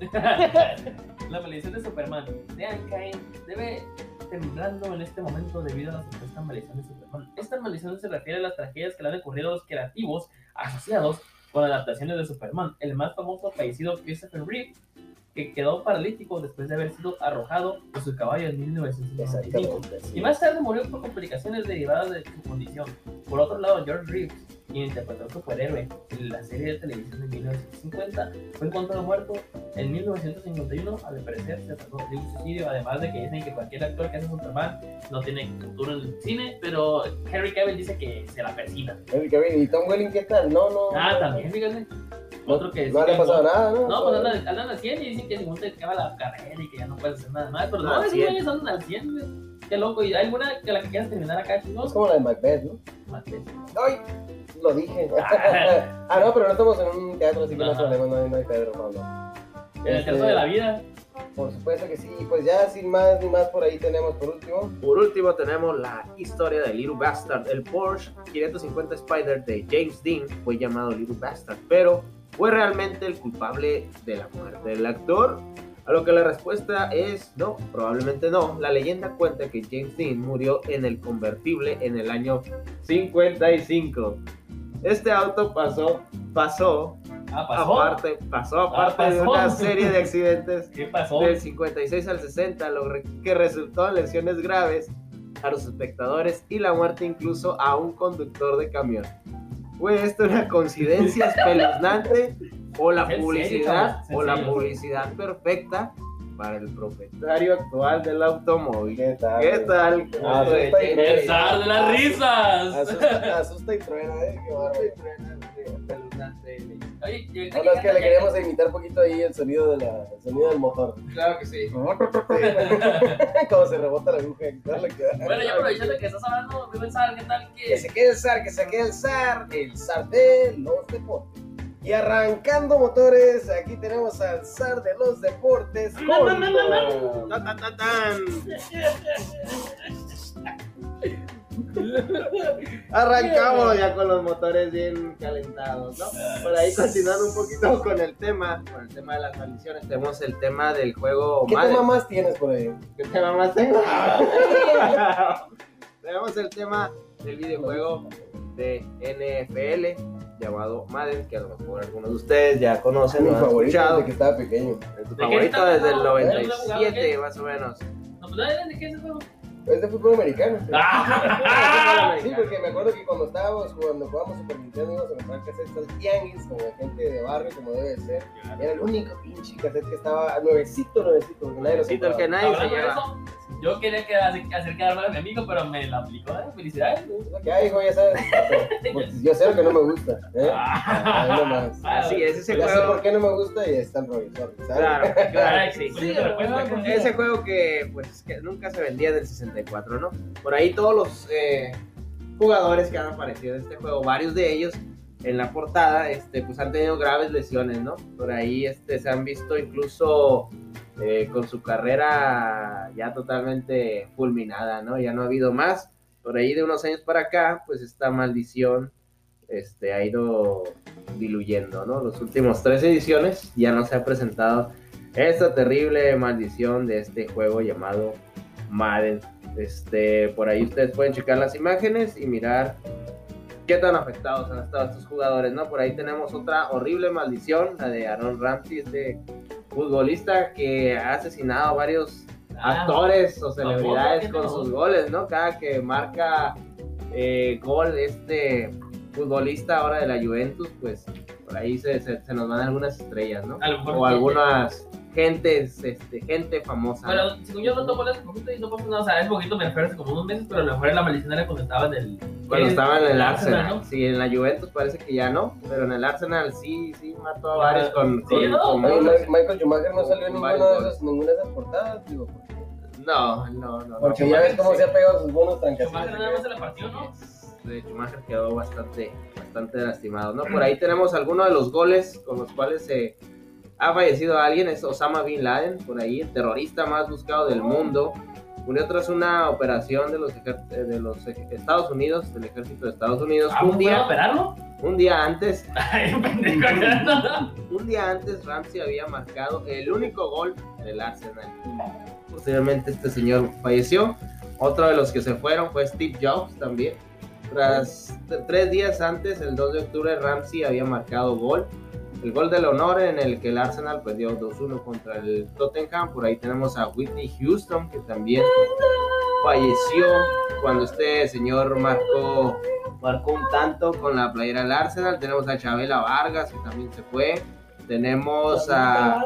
La maldición de Superman. Dean Cain debe temblando en este momento debido a la supuesta maldición de Superman. Esta maldición se refiere a las tragedias que le han ocurrido a los creativos asociados con adaptaciones de Superman. El más famoso fallecido Christopher Reeve, que quedó paralítico después de haber sido arrojado de su caballo en 1995. Exactamente. sí. Y más tarde murió por complicaciones derivadas de su condición. Por otro lado, George Reeves, quien interpretó al superhéroe en la serie de televisión de 1950, fue encontrado muerto en 1951. Al parecer, se trató de un suicidio. Además de que dicen que cualquier actor que hace Superman no tiene futuro en el cine, pero Henry Cavill dice que se la persina. Henry Cavill y Tom Welling, ¿qué tal? No, no. Ah, también, fíjate. Otro que No le ha pasado nada, ¿no? No, pues andan, andan al 100 y dicen que según te acaba la carrera y que ya no puedes hacer nada más. Pero no, Al esos 100. güeyes andan al 100, güey. Qué loco. ¿Y hay alguna que la que quieras terminar acá, chicos? Es como la de Macbeth, ¿no? Mate. ¡Ay! Lo dije. ah, no, pero no estamos en un teatro, así que no Ajá. problema, no hay, no hay Pedro, Pablo. En el Este, caso de la vida. Por supuesto que sí, pues ya sin más ni más por ahí tenemos por último. Por último tenemos la historia de Little Bastard. El Porsche 550 Spider de James Dean fue llamado Little Bastard, pero ¿fue realmente el culpable de la muerte del actor? A lo que la respuesta es no, probablemente no. La leyenda cuenta que James Dean murió en el convertible en el año 55. Este auto pasó, pasó, Ah, pasó. aparte, pasó aparte Ah, de pasó. una serie de accidentes ¿Qué pasó? del 56 al 60, lo que resultó en lesiones graves a los espectadores y la muerte incluso a un conductor de camión. ¿Fue esto una coincidencia espeluznante o la ¿En serio, publicidad? ¿En o la serio? publicidad perfecta para el propietario actual del automóvil? ¿Qué tal? ¿Qué tal? Ah, asusta y zar de las risas. Asusta, asusta y truena, ¿eh? Qué. Espeluznante. Oye, y ahorita Ahora es que le queríamos imitar un poquito ahí el sonido, de la, el sonido del motor. Claro que sí. Como se rebota la aguja. Dale, que- Bueno, ya aprovechando que estás hablando, voy a pensar, ¿qué tal Que que se quede el zar, que se quede el zar, el zar de los deportes. Y arrancando motores, aquí tenemos al zar de los deportes. Con- Tan, tan, tan. Arrancamos ya con los motores bien calentados, ¿no? Por ahí continuando un poquito con el tema, con el tema de las maldiciones, tenemos el tema del juego ¿Qué Madden. tema más tienes por ahí? ¿Qué tema más tengo? tenemos el tema del videojuego de NFL llamado Madden, que a lo mejor algunos de ustedes ya conocen, Mi favorito escuchado. desde que estaba pequeño. Es tu ¿De qué favorito está desde el hablando? ¿Eh? 97 más o menos. No, pues ¿de qué es juego? Es de fútbol americano. Ah, Sí, porque me acuerdo que cuando estábamos jugando, jugábamos Super Nintendo íbamos a comprar cassettes al tianguis, como la gente de barrio, como debe ser. Era el único pinche cassette que estaba nuevecito, nuevecito, porque nadie lo Necesito el que nadie se lleva. Yo quería que hacer, quedar mal a mi amigo, pero me la aplicó, ¿eh? Felicidades. Es hay, hijo, ya sabes. Pues yo sé lo que no me gusta. ¿eh? Ahí nomás. Así es, ese Ya sé juego. por qué no me gusta y rollo, sorry, ¿sabes? Claro, claro, sí. Sí, Sí. Ese juego que pues que nunca se vendía del 64, ¿no? Por ahí todos los eh, jugadores que han aparecido en este juego, varios de ellos en la portada, este, pues han tenido graves lesiones, ¿no? Por ahí este, se han visto incluso eh, con su carrera ya totalmente fulminada, ¿no? Ya no ha habido más. Por ahí de unos años para acá, pues esta maldición este, ha ido diluyendo, ¿no? Los últimos tres ediciones ya no se ha presentado esta terrible maldición de este juego llamado Madden. Este, por ahí ustedes pueden checar las imágenes y mirar qué tan afectados han estado estos jugadores, ¿no? Por ahí tenemos otra horrible maldición, la de Aaron Ramsey, este futbolista que ha asesinado a varios Ah, actores o celebridades ¿qué con sus goles, ¿no? Cada que marca eh, gol este futbolista ahora de la Juventus, pues por ahí se, se- se nos van algunas estrellas, ¿no? O algunas gentes, este, gente famosa. ¿no? Bueno, según yo no tomo ese poquito y no pasa nada, o sea, es poquito, me refiero hace como unos meses, pero a lo mejor la maldición era cuando estaba en el... Cuando estaba en el Arsenal, ¿no? sí, en la Juventus parece que ya no, pero en el Arsenal sí, sí mató a varios con, Sí, con- ¿no? con. Ma- Michael Schumacher no salió en ninguna de esas, ninguna de esas portadas, digo, porque, No, no, no. no. porque ya ves cómo se ha pegado sus buenos Schumacher trancazos. nada más se la partió, ¿no? de Schumacher quedó bastante, bastante lastimado, ¿no? Por ahí tenemos algunos de los goles con los cuales se ha fallecido alguien, es Osama Bin Laden, por ahí, el terrorista más buscado del mundo. Murió tras una operación de los, ejer- de los Estados Unidos, del ejército de Estados Unidos, Ah, un ¿puedo día, operarlo? un día antes, un día antes Ramsey había marcado el único gol del Arsenal. Posteriormente este señor falleció. Otro de los que se fueron fue Steve Jobs también. Tras tres días antes, el 2 de octubre, Ramsey había marcado gol. El gol del honor en el que el Arsenal perdió 2-1 contra el Tottenham. Por ahí tenemos a Whitney Houston, que también falleció cuando este señor marcó, marcó un tanto con la playera del Arsenal. Tenemos a Chabela Vargas, que también se fue. Tenemos a...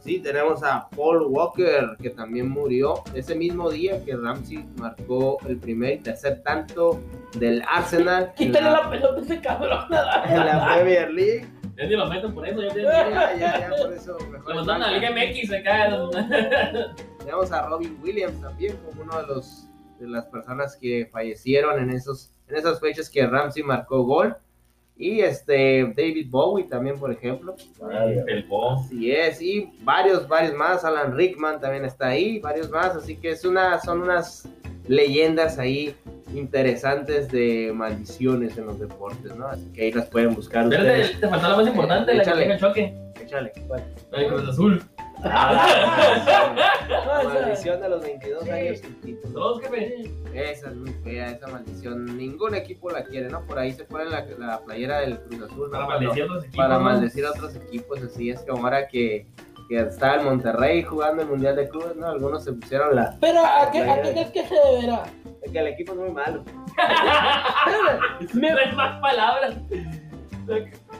Sí, tenemos a Paul Walker, que también murió ese mismo día que Ramsey marcó el primer y tercer tanto del Arsenal en Quítale la, la pelota ese cabrón. en la Premier League. Ya ni lo meten por eso, ya Ya, ya, ya, por eso mejor Lo mandaron a la. Liga MX acá. Tenemos a Robin Williams también como uno de los de las personas que fallecieron en esos en esas fechas que Ramsey marcó gol y este David Bowie también por ejemplo El bo. Así es, y varios, varios más, Alan Rickman también está ahí, varios más, así que es una, son unas leyendas ahí interesantes de maldiciones en los deportes, ¿no? Así que ahí las pueden buscar ustedes. Espérate, te faltó la más importante, la que Échale. tenga el choque. Échale. Cruz Azul. Maldición de los 22 años sin título. Dos, jefe. Esa es muy fea, esa maldición. Ningún equipo la quiere, ¿no? Por ahí se pone la, la playera del Cruz Azul. ¿no? Para maldecir a otros equipos. para ¿no? maldecir a otros equipos, así es como ahora que, que está el Monterrey jugando el Mundial de Clubes, ¿no? Algunos se pusieron la... Pero ¿a qué, a qué crees que se deberá? Que el equipo es muy malo. Me- No hay más palabras.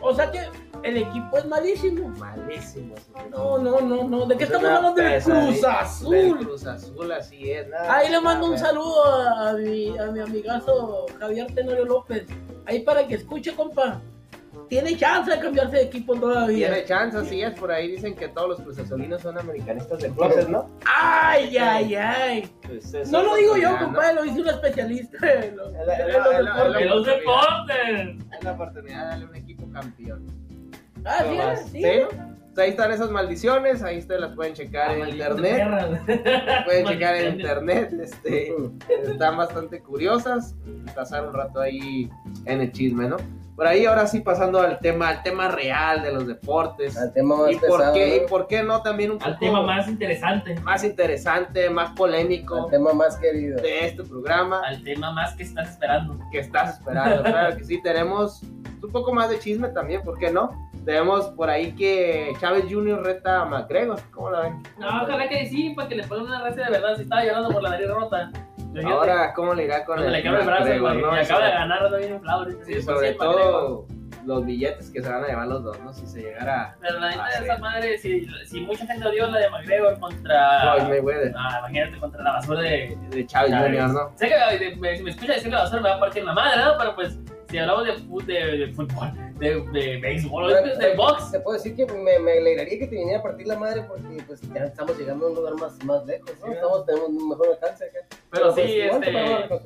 o sea que el equipo es malísimo. Malísimo. No, no, no, no. ¿De qué Es estamos hablando del. Cruz Del Azul? Cruz Azul, así es. nada, Ahí le mando un saludo a, a mi, a mi amigazo Javier Tenorio López. Ahí para que escuche, compa. Tiene chance de cambiarse de equipo todavía. Tiene chance, así es. Por ahí dicen que todos los cruzazolinos son americanistas de closet, ¿no? Ay, ay, ay. Pues eso No lo digo yo, compadre, lo dice un especialista en los, los deportes. ¡De los deportes! Es la oportunidad de darle un equipo campeón. Ah, sí, sí. ¿sí? Pues ahí están esas maldiciones, ahí ustedes las pueden checar en internet. Pueden checar en internet, este, están bastante curiosas, pasar un rato ahí en el chisme, ¿no? Por ahí ahora sí pasando al tema, al tema real de los deportes. Al tema más ¿Y por, pesado, qué, ¿no? ¿Y por qué no también un Al poco tema más interesante. más interesante, más polémico Al tema más querido. de este programa Al tema más que estás esperando. que estás esperando? Claro que sí, tenemos un poco más de chisme también, ¿por qué no? Tenemos por ahí que Chávez Jr. reta a McGregor, ¿cómo la ven? No, ojalá que sí, para que le pongan una raza de verdad. Si estaba llorando por la nariz rota. Ahora, ¿cómo le irá con el le quebra el brazo, McGregor, no? y acaba de ganar, anda bien inflado. Sí, sobre todo los billetes que se van a llevar los dos, ¿no? Si se llegara Pero la neta de esa madre, si, si mucha gente odió la de McGregor contra. Floyd Mayweather, Ah, imagínate contra la basura de. de Chávez. Jr., ¿no? Sé que me, si me escucha decir la basura me va a partir la madre, ¿no? Pero pues, si hablamos de, fut- de, de fútbol, de, de béisbol, de, de box. Se puede decir que me, me alegraría que te viniera a partir la madre porque pues ya estamos llegando a un lugar más, más lejos, ¿no? Sí, Estamos, tenemos un mejor alcance acá. Pero sí, pues, este. para.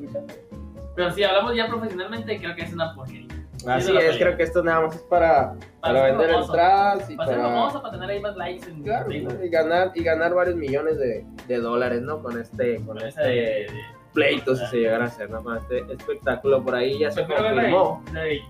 Pero si hablamos ya profesionalmente, creo que es una porquería. Así es, creo que esto nada más es para, para ser vender famoso. entradas y Para para, famoso, para tener ahí más likes en claro, y ganar y ganar varios millones de, de dólares, ¿no? Con este con Con esa este de- de- pleito si se llegara a hacer, ¿no? Con este espectáculo por ahí ya se confirmó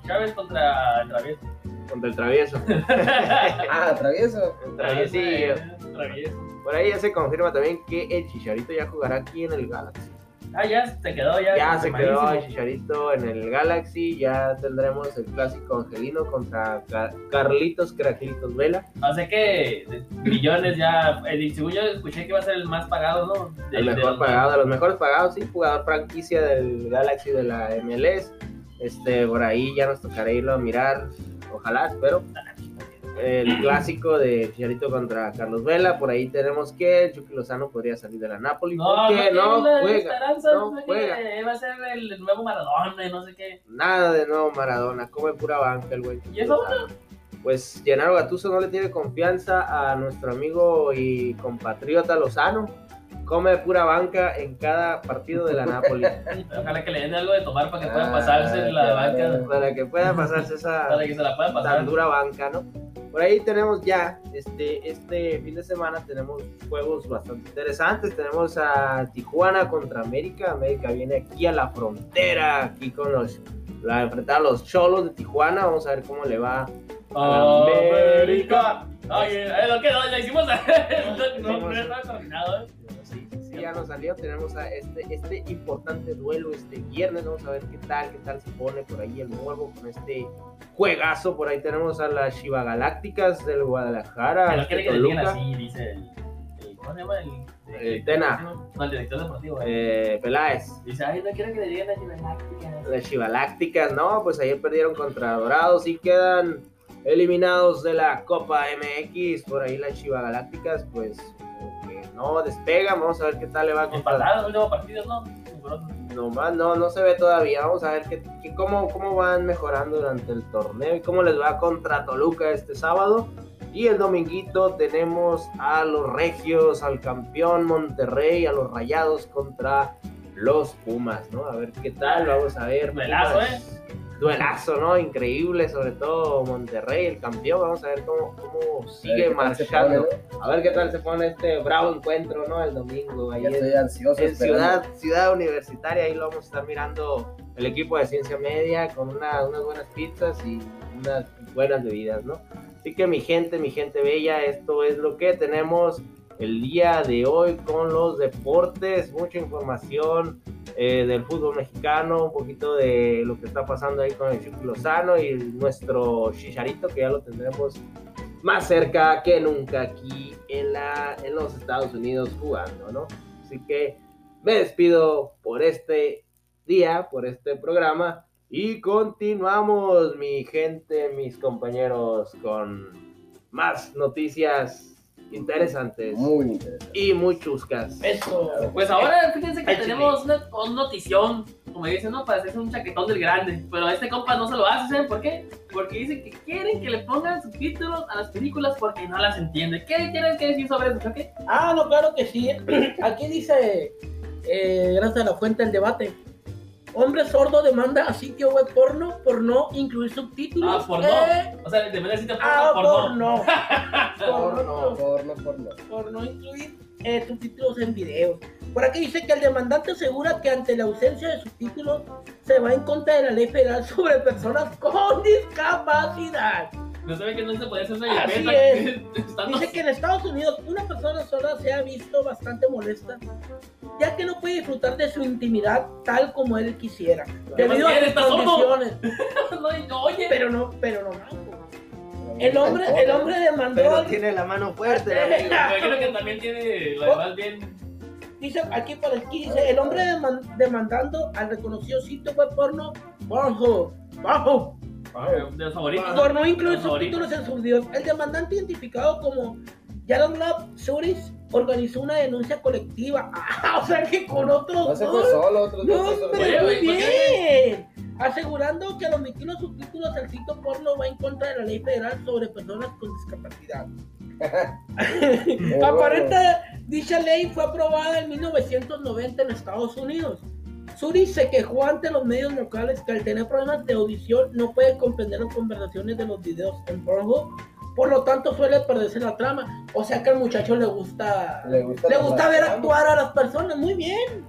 Chávez contra el Travieso. contra el travieso. Ah, travieso. El traviesillo. Travieso. Por ahí ya se confirma también que el Chicharito ya jugará aquí en el Galaxy. Ah, ya se quedó, ya. Ya se quedó. Chicharito en el Galaxy, ya tendremos el clásico angelino contra Ca- Carlitos Craquilitos Vela, O sea que millones ya. El, según yo escuché que iba a ser el más pagado, ¿no? De- el mejor pagado, de los mejores pagados, sí, jugador franquicia del Galaxy de la MLS. Este, por ahí ya nos tocará irlo a mirar, ojalá, espero. El clásico de Chicharito contra Carlos Vela, por ahí tenemos que el Chucky Lozano podría salir de la Napoli, No, porque no, no la juega, no juega. va a ser el nuevo Maradona no sé qué. Nada de nuevo Maradona, come pura banca el güey. ¿Y eso? Pues Gennaro Gattuso no le tiene confianza a nuestro amigo y compatriota Lozano. Come pura banca en cada partido de la Napoli Ojalá que le den algo de tomar para que puedan Ah, pasarse la claro. banca. para que pueda pasarse esa Para que se la puedan pasar. tan dura banca, ¿no? Por ahí tenemos ya, este, este fin de semana tenemos juegos bastante interesantes. Tenemos a Tijuana contra América. América viene aquí a la frontera, aquí con los, la enfrentar a los cholos de Tijuana. Vamos a ver cómo le va América. Oye, es lo que no, hicimos. No, no, no ¿eh? Sí, sí, ya nos salió. Tenemos a este, este importante duelo este viernes. Vamos a ver qué tal, qué tal se pone por ahí el nuevo con este juegazo. Por ahí tenemos a las Chiva Galácticas del Guadalajara. No este Toluca, así, dice el. el- ¿Cómo se llama? El, El Tena. No, el director deportivo. ¿eh? eh, Peláez. Dice, ay, no quiero que le digan así, galáctica. Las Chivalácticas, no, pues ayer perdieron contra Dorados y quedan eliminados de la Copa MX. Por ahí las Chivagalácticas, pues como que no despegan. Vamos a ver qué tal le va contra Empatados, último partido, ¿no? Mugroso. Nomás no, no se ve todavía. Vamos a ver qué, qué- cómo, cómo van mejorando durante el torneo y cómo les va contra Toluca este sábado. Y el dominguito tenemos a los Regios, al campeón Monterrey, a los Rayados contra los Pumas, ¿no? A ver qué tal, vamos a ver. Duelazo, Pumas. Duelazo, ¿no? Increíble, sobre todo Monterrey, el campeón. Vamos a ver cómo, cómo sigue marchando. A ver qué tal se pone este bravo encuentro, ¿no? El domingo. Ahí Ya en- estoy ansioso. en ciudad, ciudad universitaria, ahí lo vamos a estar mirando el equipo de ciencia media con una- unas buenas pizzas y unas buenas bebidas, ¿no? Así que mi gente, mi gente bella, esto es lo que tenemos el día de hoy con los deportes, mucha información eh, del fútbol mexicano, un poquito de lo que está pasando ahí con el Chucky Lozano y nuestro Chicharito, que ya lo tendremos más cerca que nunca aquí en, la, en los Estados Unidos jugando, ¿no? Así que me despido por este día, por este programa y continuamos, mi gente, mis compañeros, con más noticias interesantes Muy interesante. y muy chuscas. Eso. Pues ahora fíjense que Ay, tenemos una, una notición, como dicen, ¿no? Para hacerse un chaquetón del grande. Pero este compa no se lo hace, ¿saben por qué? Porque dicen que quieren que le pongan subtítulos a las películas porque no las entiende. ¿Qué tienen que decir sobre eso, Choque? Ah, no, claro que sí. Aquí dice, eh, gracias a la fuente del debate. Hombre sordo demanda a sitio web porno por no incluir subtítulos. Ah, porno. Eh, O sea, de verdad sí te ah, por porno. Porno, Porno. porno, porno. Por no incluir eh, subtítulos en video. Por aquí dice que el demandante asegura que ante la ausencia de subtítulos se va en contra de la ley federal sobre personas con discapacidad. No saben que no se puede hacer una Así es. Estando- Dice que en Estados Unidos una persona sorda se ha visto bastante molesta, ya que no puede disfrutar de su intimidad tal como él quisiera, debido a sus condiciones. No, no, oye. Pero no, pero no, manco. El hombre, el hombre demandó, Pero tiene la mano fuerte. Me imagino que también tiene lo demás bien. Dice aquí por aquí, dice, el hombre deman- demandando al reconocido sitio web porno Pornhub, favoritos. por no incluir subtítulos en sus videos. El demandante identificado como Yaroslav Suris organizó una denuncia colectiva. Ah, o sea que con otros No se fue solo, otros No, hombre. Asegurando que al omitir los subtítulos al sitio porno va en contra de la ley federal sobre personas con discapacidad. Aparenta, dicha ley fue aprobada en 1990 en Estados Unidos. Suri se quejó ante los medios locales que al tener problemas de audición no puede comprender las conversaciones de los videos en Pornhub, por lo tanto suele perderse la trama. O sea que al muchacho le gusta Le gusta, le gusta ver actuar a las personas, muy bien.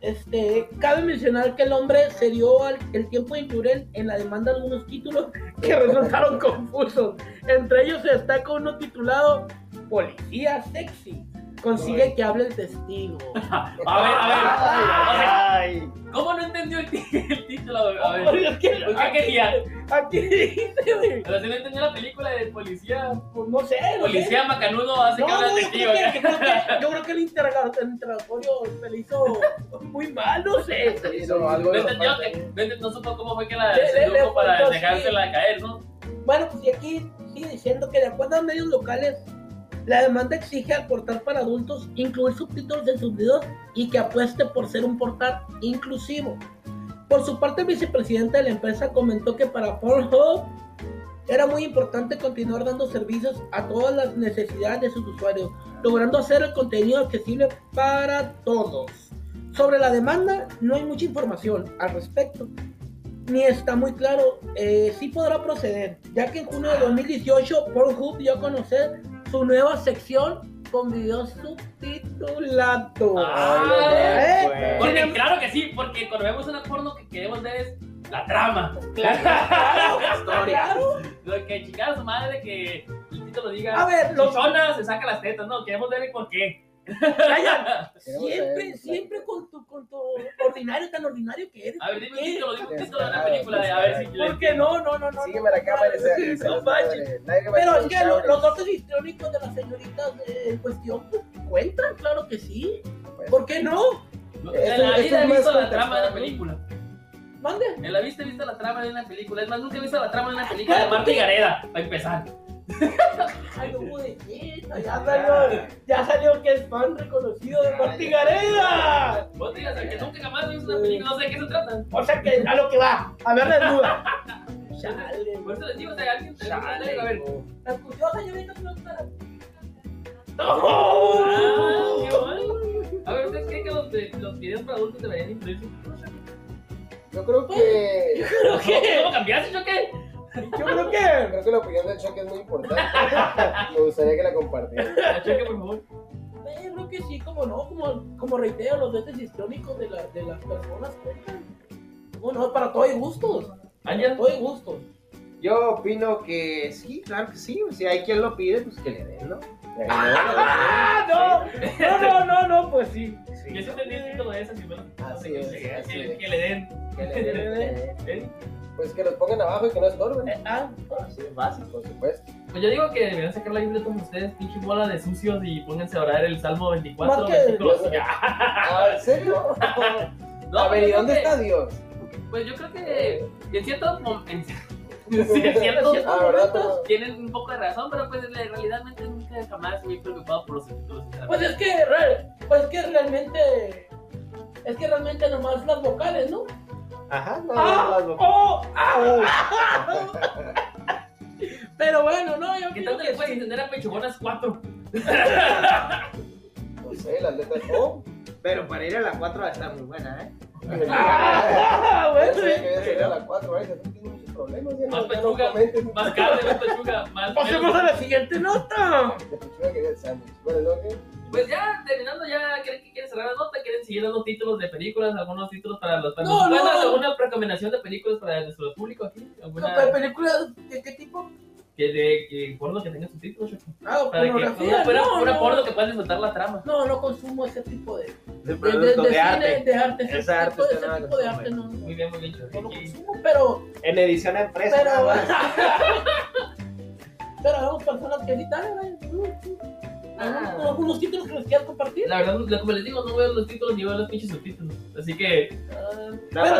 Este, cabe mencionar que el hombre se dio al- el tiempo de incluir en, en la demanda algunos títulos que resultaron confusos. Entre ellos se destaca uno titulado Policía Sexy. Consigue que hable el testigo. A ver, a ver. O sea, Ay, ¿Cómo no entendió el, el título? A ver. Oye, es que ¿Pues ¿Qué quería? aquí dice, güey, Pero si no entendió la película de policía. pues no sé, no sé. Policía macanudo hace No, que hable no, el yo, testigo. creo que, yo, creo que, yo creo que el interroga- el interrogatorio se le hizo muy mal, no sé. Hizo algo No de entendió, que, no, no supo cómo fue que la sedujo para dejársela caer, ¿no? Bueno, pues y aquí sigue diciendo que de acuerdo a medios locales, la demanda exige al portal para adultos incluir subtítulos en sus videos y que apueste por ser un portal inclusivo. Por su parte, el vicepresidente de la empresa comentó que para Pornhub era muy importante continuar dando servicios a todas las necesidades de sus usuarios, logrando hacer el contenido accesible para todos. Sobre la demanda, no hay mucha información al respecto ni está muy claro eh, si podrá proceder, ya que en junio de 2018 Pornhub dio a conocer su nueva sección con videos subtitulados. Ah, ¿Eh? pues. Porque Sin em- claro que sí, porque cuando vemos una porno que queremos ver es la trama. Claro, historia. claro. Lo que chingada su madre que el título diga. A ver, los- Chichona se saca las tetas, no, queremos ver el por qué. Siempre, siempre con tu, con tu ordinario, tan ordinario que eres. A ver, dime ¿Por un título, dime un título de una película, de, a ver si le ¿Por qué no? No, no, no. Sígueme la cámara esa. esa- No esa manches. madre. Nadie va a Pero es que los dotes histriónicos de las señoritas en cuestión pues, cuentan, claro que sí. Pues, ¿Por qué no? En la vida he visto la trama de una ¿no? película. Mande. En la vista he visto la trama de una película. Es más, nunca he visto la trama de una película de Marta y Gareda, para empezar. Ay, no puede ser. Ya salió, ya salió que es fan reconocido de Martí Gareda. Vos digas, que nunca jamás he visto una película, no sé de qué se trata. O sea que a lo que va, a ver desnuda. Chale. Por eso les digo, o sea, alguien te a ver. La curiosa señorita no está. Ah, qué bueno. A ver, ¿ustedes creen que los, de- los videos para adultos deberían incluirse? Yo creo que. Creo que, ¿Cómo cambiaste, yo qué? Yo creo que. Creo que la opinión del choque es muy importante. Me gustaría que la compartieran. Cheque, por favor. Eh, Yo creo que sí, como no, como, como reitero, los dotes históricos de, la, de las personas cuentan. Bueno, no, para todo hay gustos. Para todo hay gustos. Yo opino que sí, claro que sí. Si hay quien lo pide, pues que le den, ¿no? ¡Ah, no! No, no, no, no, pues sí. yo sí entendí el título de esa, sí, bueno. Así es, Que- así que- es. Que le den. Que le den, ¿eh? Pues que los pongan abajo y que no estorben. Eh, ah, Así es básico. Por supuesto. Pues yo digo que deberían sacar la Biblia todos ustedes, pinche bola de sucios, y pónganse a orar el Salmo 24, Más que- versículo Dios- 5. Ah, ¿En serio? No, a ver, ¿y dónde que- está Dios? Pues yo creo que en cierto mom- en, Sí, es cierto. Ah, Tienen un poco de razón, pero pues en realidad nunca jamás me he preocupado por los subtítulos. Pues es que, pues es que realmente, es que realmente nomás las vocales, ¿no? Ajá, no, Ah, las- oh, ah. Pero bueno, no, yo ¿Qué creo tanto que le puedes entender a Pechugonas 4? No sé, las letras O. Pero para ir a la 4 va a estar muy buena, ¿eh? Ah, No bueno, sí. que a la 4, ¿eh? Tú tienes muchos problemas. Ya Más no, no pechuga. Más carne, más pechuga, más. Pasemos a la siguiente nota. De pechuga quería el sándwich. Bueno, ¿no? Pues ya, terminando, ya ¿quieren, que quieren cerrar la nota, quieren seguir dando títulos de películas, algunos títulos para los para No, no. alguna recomendación de películas para nuestro público aquí, alguna ¿Pe- ¿Películas de qué tipo? que de que porno que tenga subtítulos, Choco? Ah, para que pornografía. no, una no. porno que pueda disfrutar la trama. No, no consumo ese tipo de, De de, de, producto de de cine, arte. de arte. Ese, Ese arte tipo, ese no tipo de arte no, no, Muy bien, muy bien, no lo consumo, pero, En edición empresa. pero, pero vemos personas que sí tal, Ah. algunos, algunos títulos que les quieras compartir. La verdad, lo- como les digo, no veo los títulos ni veo los pinches subtítulos. Así que. ah,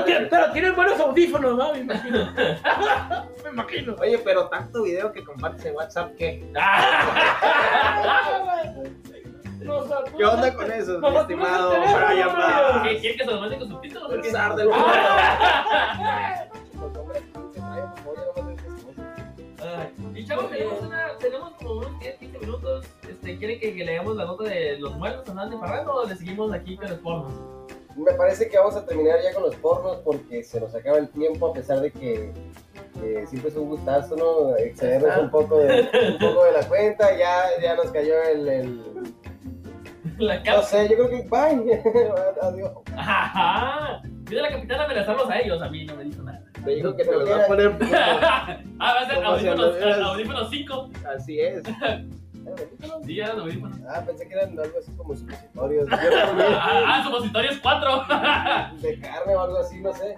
Pero, pero tienen buenos audífonos, ¿no? Me imagino. Me imagino. Oye, pero tanto video que compartes en WhatsApp, ¿qué? ah, ¿Qué onda con eso, mi estimado Brian ¿Quieren que se los mande con subtítulos El zar del. Ay, Y chavos, tenemos, una, tenemos como unos 10, 15 minutos. Este, ¿Quieren que, que leamos la nota de los muertos andan de parrando o le seguimos aquí con los pornos? Me parece que vamos a terminar ya con los pornos porque se nos acaba el tiempo a pesar de que, que siempre es un gustazo, ¿no? Excedernos un poco de, un poco de la cuenta, ya, ya nos cayó el, el- La No sé, yo creo que bye. Adiós. Ajá. Dice la capitana amenazarlos a ellos, a mí no me dijo nada. Me dijo que te los va a poner Ah, va a ser audífonos 5. Así es. Sí, eran audífonos. Ah, pensé que eran algo así como supositorios. Ah, supositorios 4. de carne o algo así, no sé.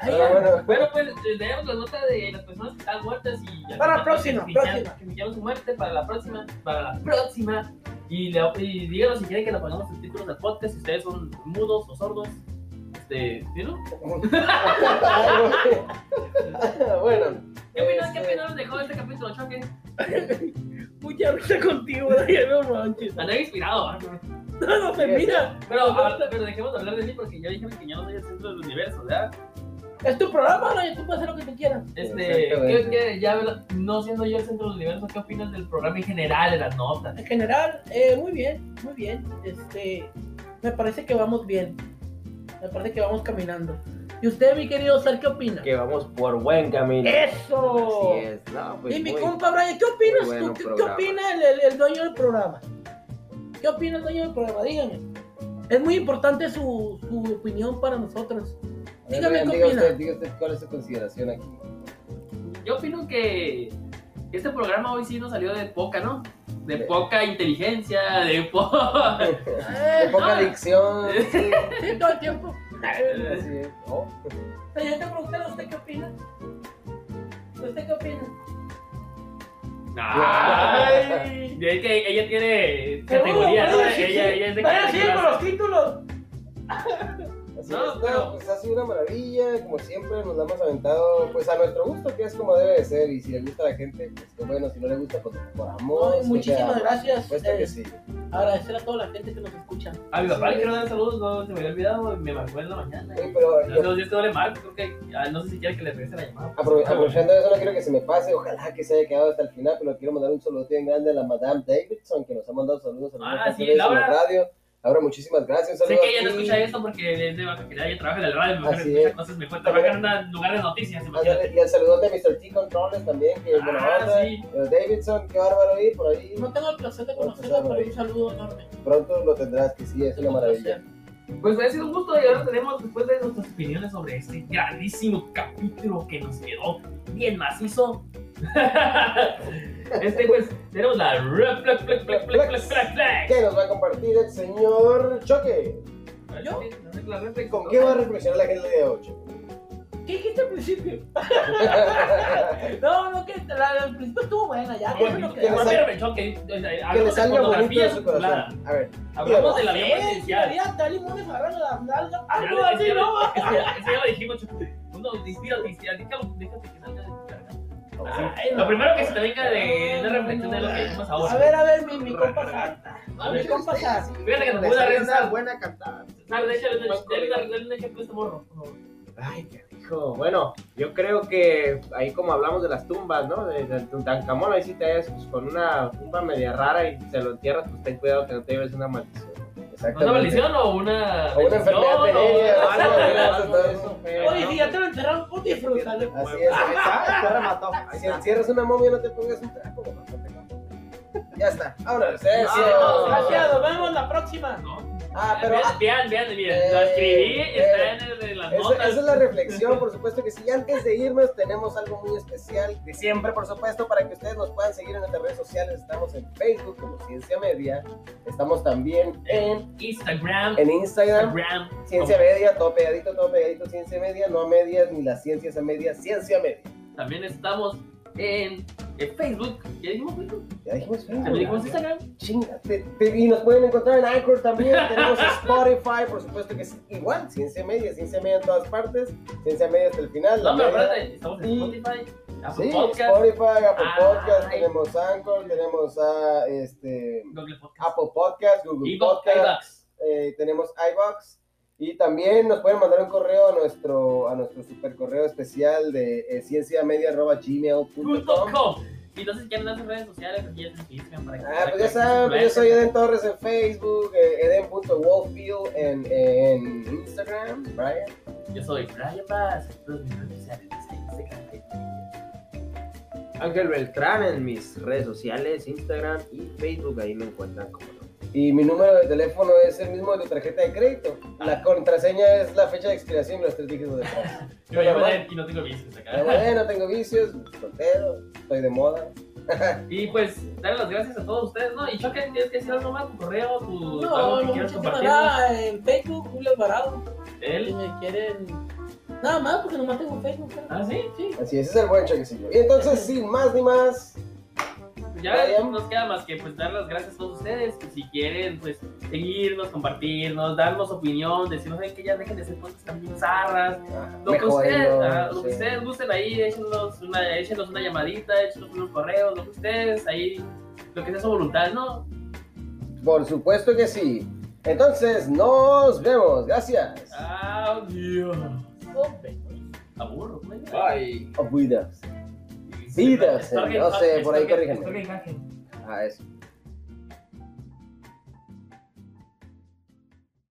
Ay, Pero bueno, Bueno, pues leemos la nota de las personas que están muertas y. Para la próxima, que próxima. Que su muerte para la próxima. Para la próxima. Y, le- y díganos si quieren que le pongamos el título del podcast. Si ustedes son mudos o sordos. Este. ¿Sí, no? bueno. ¿Qué opinas? ¿Qué este, opinas dejó este capítulo, Choque? Mucha risa contigo, Daniel, no manches. Andaba inspirado, ¿ah? No, no, pues mira. Pero, pero dejemos de hablar de mí porque ya dijeron que yo no soy el centro del universo, ¿verdad? Es tu programa, ¿no? Y tú puedes hacer lo que tú quieras. Este. ¿qué, qué, ya no siendo yo el centro del universo, ¿qué opinas del programa en general, de las notas? En general, eh, muy bien, muy bien. Este, me parece que vamos bien. Me parece que vamos caminando. ¿Y usted, mi querido Ser, qué opina? Que vamos por buen camino. ¡Eso! Así es. No, pues y mi compa Brian, ¿qué opinas bueno tú? ¿Qué, opina el, el- el dueño del programa? ¿Qué opina el dueño del programa? Dígame. Es muy importante su, su opinión para nosotros. Dígame qué diga opina. usted, diga usted cuál es su consideración aquí. Yo opino que este programa hoy sí nos salió de poca, ¿no? De De- poca inteligencia, de po... De poca no, adicción. Sí, Sí, todo el tiempo. así es. Oh. Te pregunté, ¿usted qué opina? ¿Usted qué opina? Ay, de que ella tiene categoría, ¿no? Ella, ella es de Vaya, sigue con los títulos. Así No, es, no, pero- pues ha sido una maravilla, como siempre nos la hemos aventado pues a nuestro gusto, que es como debe de ser, y si le gusta a la gente, pues que bueno, si no le gusta, pues por amor. No, muchísimas gracias. Eh, que sí. Agradecer a toda la gente que nos escucha. A mi papá le quiero dar saludos, no se me había olvidado, me marcó en la mañana. Sí, pero Hace yo- dos días te duele mal, creo que ah, no sé si quiere que le regrese la llamada. aprove- aprovechando eso, no quiero que se me pase, ojalá que se haya quedado hasta el final, pero quiero mandar un saludo bien grande a la Madame Davidson, que nos ha mandado saludos a Ah, sí, la Laura. radio. Laura, muchísimas gracias. Sé que ella no escucha esto porque es de Baja California, ella trabaja en el radio, mejor Así escucha es. cosas mejor, trabaja en un lugar de noticias, imagínate. Y el saludote a Mr. T Controles también, que es buena Ah, onda. sí. Pero Davidson, qué bárbaro ahí, por ahí. No tengo el placer de conocerlo, pero un saludo enorme. Pronto lo tendrás, que sí, es una maravilla. Pues ha sido un gusto y ahora tenemos, después de nuestras opiniones sobre este grandísimo capítulo que nos quedó bien macizo. este, pues, tenemos la Reflex, Flex, Flex, Flex, Flex, Flex, Flex. ¿Qué nos va a compartir el señor Choque? ¿Yo? La. ¿Con qué va a reflexionar la gente de 8? ¿Qué dijiste al principio? No, no, que la al principio estuvo buena, ya. Bueno, que que- Choque, eh, que le hablamos de salga bonito fotografía de su circulada. corazón. A ver, Hablamos del Eh, avión si presidencial. tal limones agarrando la nalga, algo así, ¿no? ya- ya lo dijimos, Choque. Uno, inspírate, inspírate, déjalo- déjate que salga de. Ay. Lo primero que se te venga de una reflexión de lo que dijimos ahora. A ver, a ver, mi, mi compa Sar. A mi compa Sar. Fíjate que te pude una buena cantada. Sar, déjale, déjale, déjale un ejemplo a este morro. por favor. Ay, qué rico. Bueno, yo creo que ahí como hablamos de las tumbas, ¿no? De, de Tutankamón, ahí sí te hallas pues, con una tumba media rara y se lo entierras, pues ten cuidado que no te lleves una maldición. ¿Una maldición o una. O una enfermedad venérea, algo no, de no, eso, no, todo no. eso. Oye, si ya te lo enterraron, pues disfrútale. Así es. Ah, te remató. Ahí Si está. encierras una momia, no te pongas un trapo. no te. Ya está. Vámonos. Eso. no, Gracias, nos vemos la próxima. No. Ah, pero. ah, Vean, vean, vean, Eh, Lo escribí, eh, está en, el- en las notas. esa es la reflexión, por supuesto que sí. Y antes de irnos, tenemos algo muy especial de siempre, por supuesto, para que ustedes nos puedan seguir en nuestras redes sociales. Estamos en Facebook como Ciencia Media. Estamos también en, Instagram. en Instagram, Instagram. Ciencia Media, todo pegadito, todo pegadito, Ciencia Media, no a medias, ni las ciencias a medias, Ciencia Media. También estamos en, en Facebook. ¿Ya dijimos Facebook? Ya dijimos También Facebook. dijimos Instagram. Chinga, te- te- y nos pueden encontrar en Anchor también, tenemos Spotify, por supuesto que es igual, Ciencia Media, Ciencia Media en todas partes, Ciencia Media hasta el final. No, pero espérate, estamos en Spotify, Apple Sí, Podcast, Spotify, Apple Ah, Podcast, ay. tenemos Anchor, tenemos a este, Google Podcast, Apple Podcast, Google y Podcast, eh, tenemos iBox y también nos pueden mandar un correo a nuestro a nuestro super correo especial de eh, cienciamedia@gmail.com. .com. Y no sé si quieren dar sus redes sociales, aquí se inscriben para que Ah, pues ya saben, pues yo soy Eden Torres en Facebook, eh, eden.wolfield en, en Instagram, Brian. Yo soy Brian Paz. Todas mis redes sociales. Instagram, Ángel Beltrán en mis redes sociales, Instagram y Facebook, ahí me encuentran como. Y mi número de teléfono es el mismo de tu tarjeta de crédito. La contraseña es la fecha de expiración y los tres dígitos detrás. Yo Ed y no tengo vicios acá. bueno, no tengo vicios, soltero, estoy de moda. Y pues, darle las gracias a todos ustedes, ¿no? Y Choque, ¿tienes que decir algo más? ¿Tu correo? ¿Tu No, algo que no, quieras compartir? nada. En Facebook, Julio Alvarado. Si ¿Él? me quieren. Nada más, porque nomás tengo Facebook. ¿Ah, sí? Sí. Así es, ese es el buen choquecillo. Y entonces, sin más ni más, Ya Brian. no nos queda más que pues dar las gracias a todos ustedes. Y si quieren, pues seguirnos, compartirnos, darnos opinión, decirnos "Ay, que ya dejen de ser cosas también zarras. Lo que, ustedes, ah, lo que ustedes gusten ahí, échenos una, échenos una llamadita, échenos unos correos, lo que ustedes ahí, lo que sea su voluntad, ¿no? Por supuesto que sí. Entonces, nos vemos. Gracias. Adiós. Aburro, pues. Bye. Vidas. Vidas, Stargate no sé, por ahí. Ah, eso.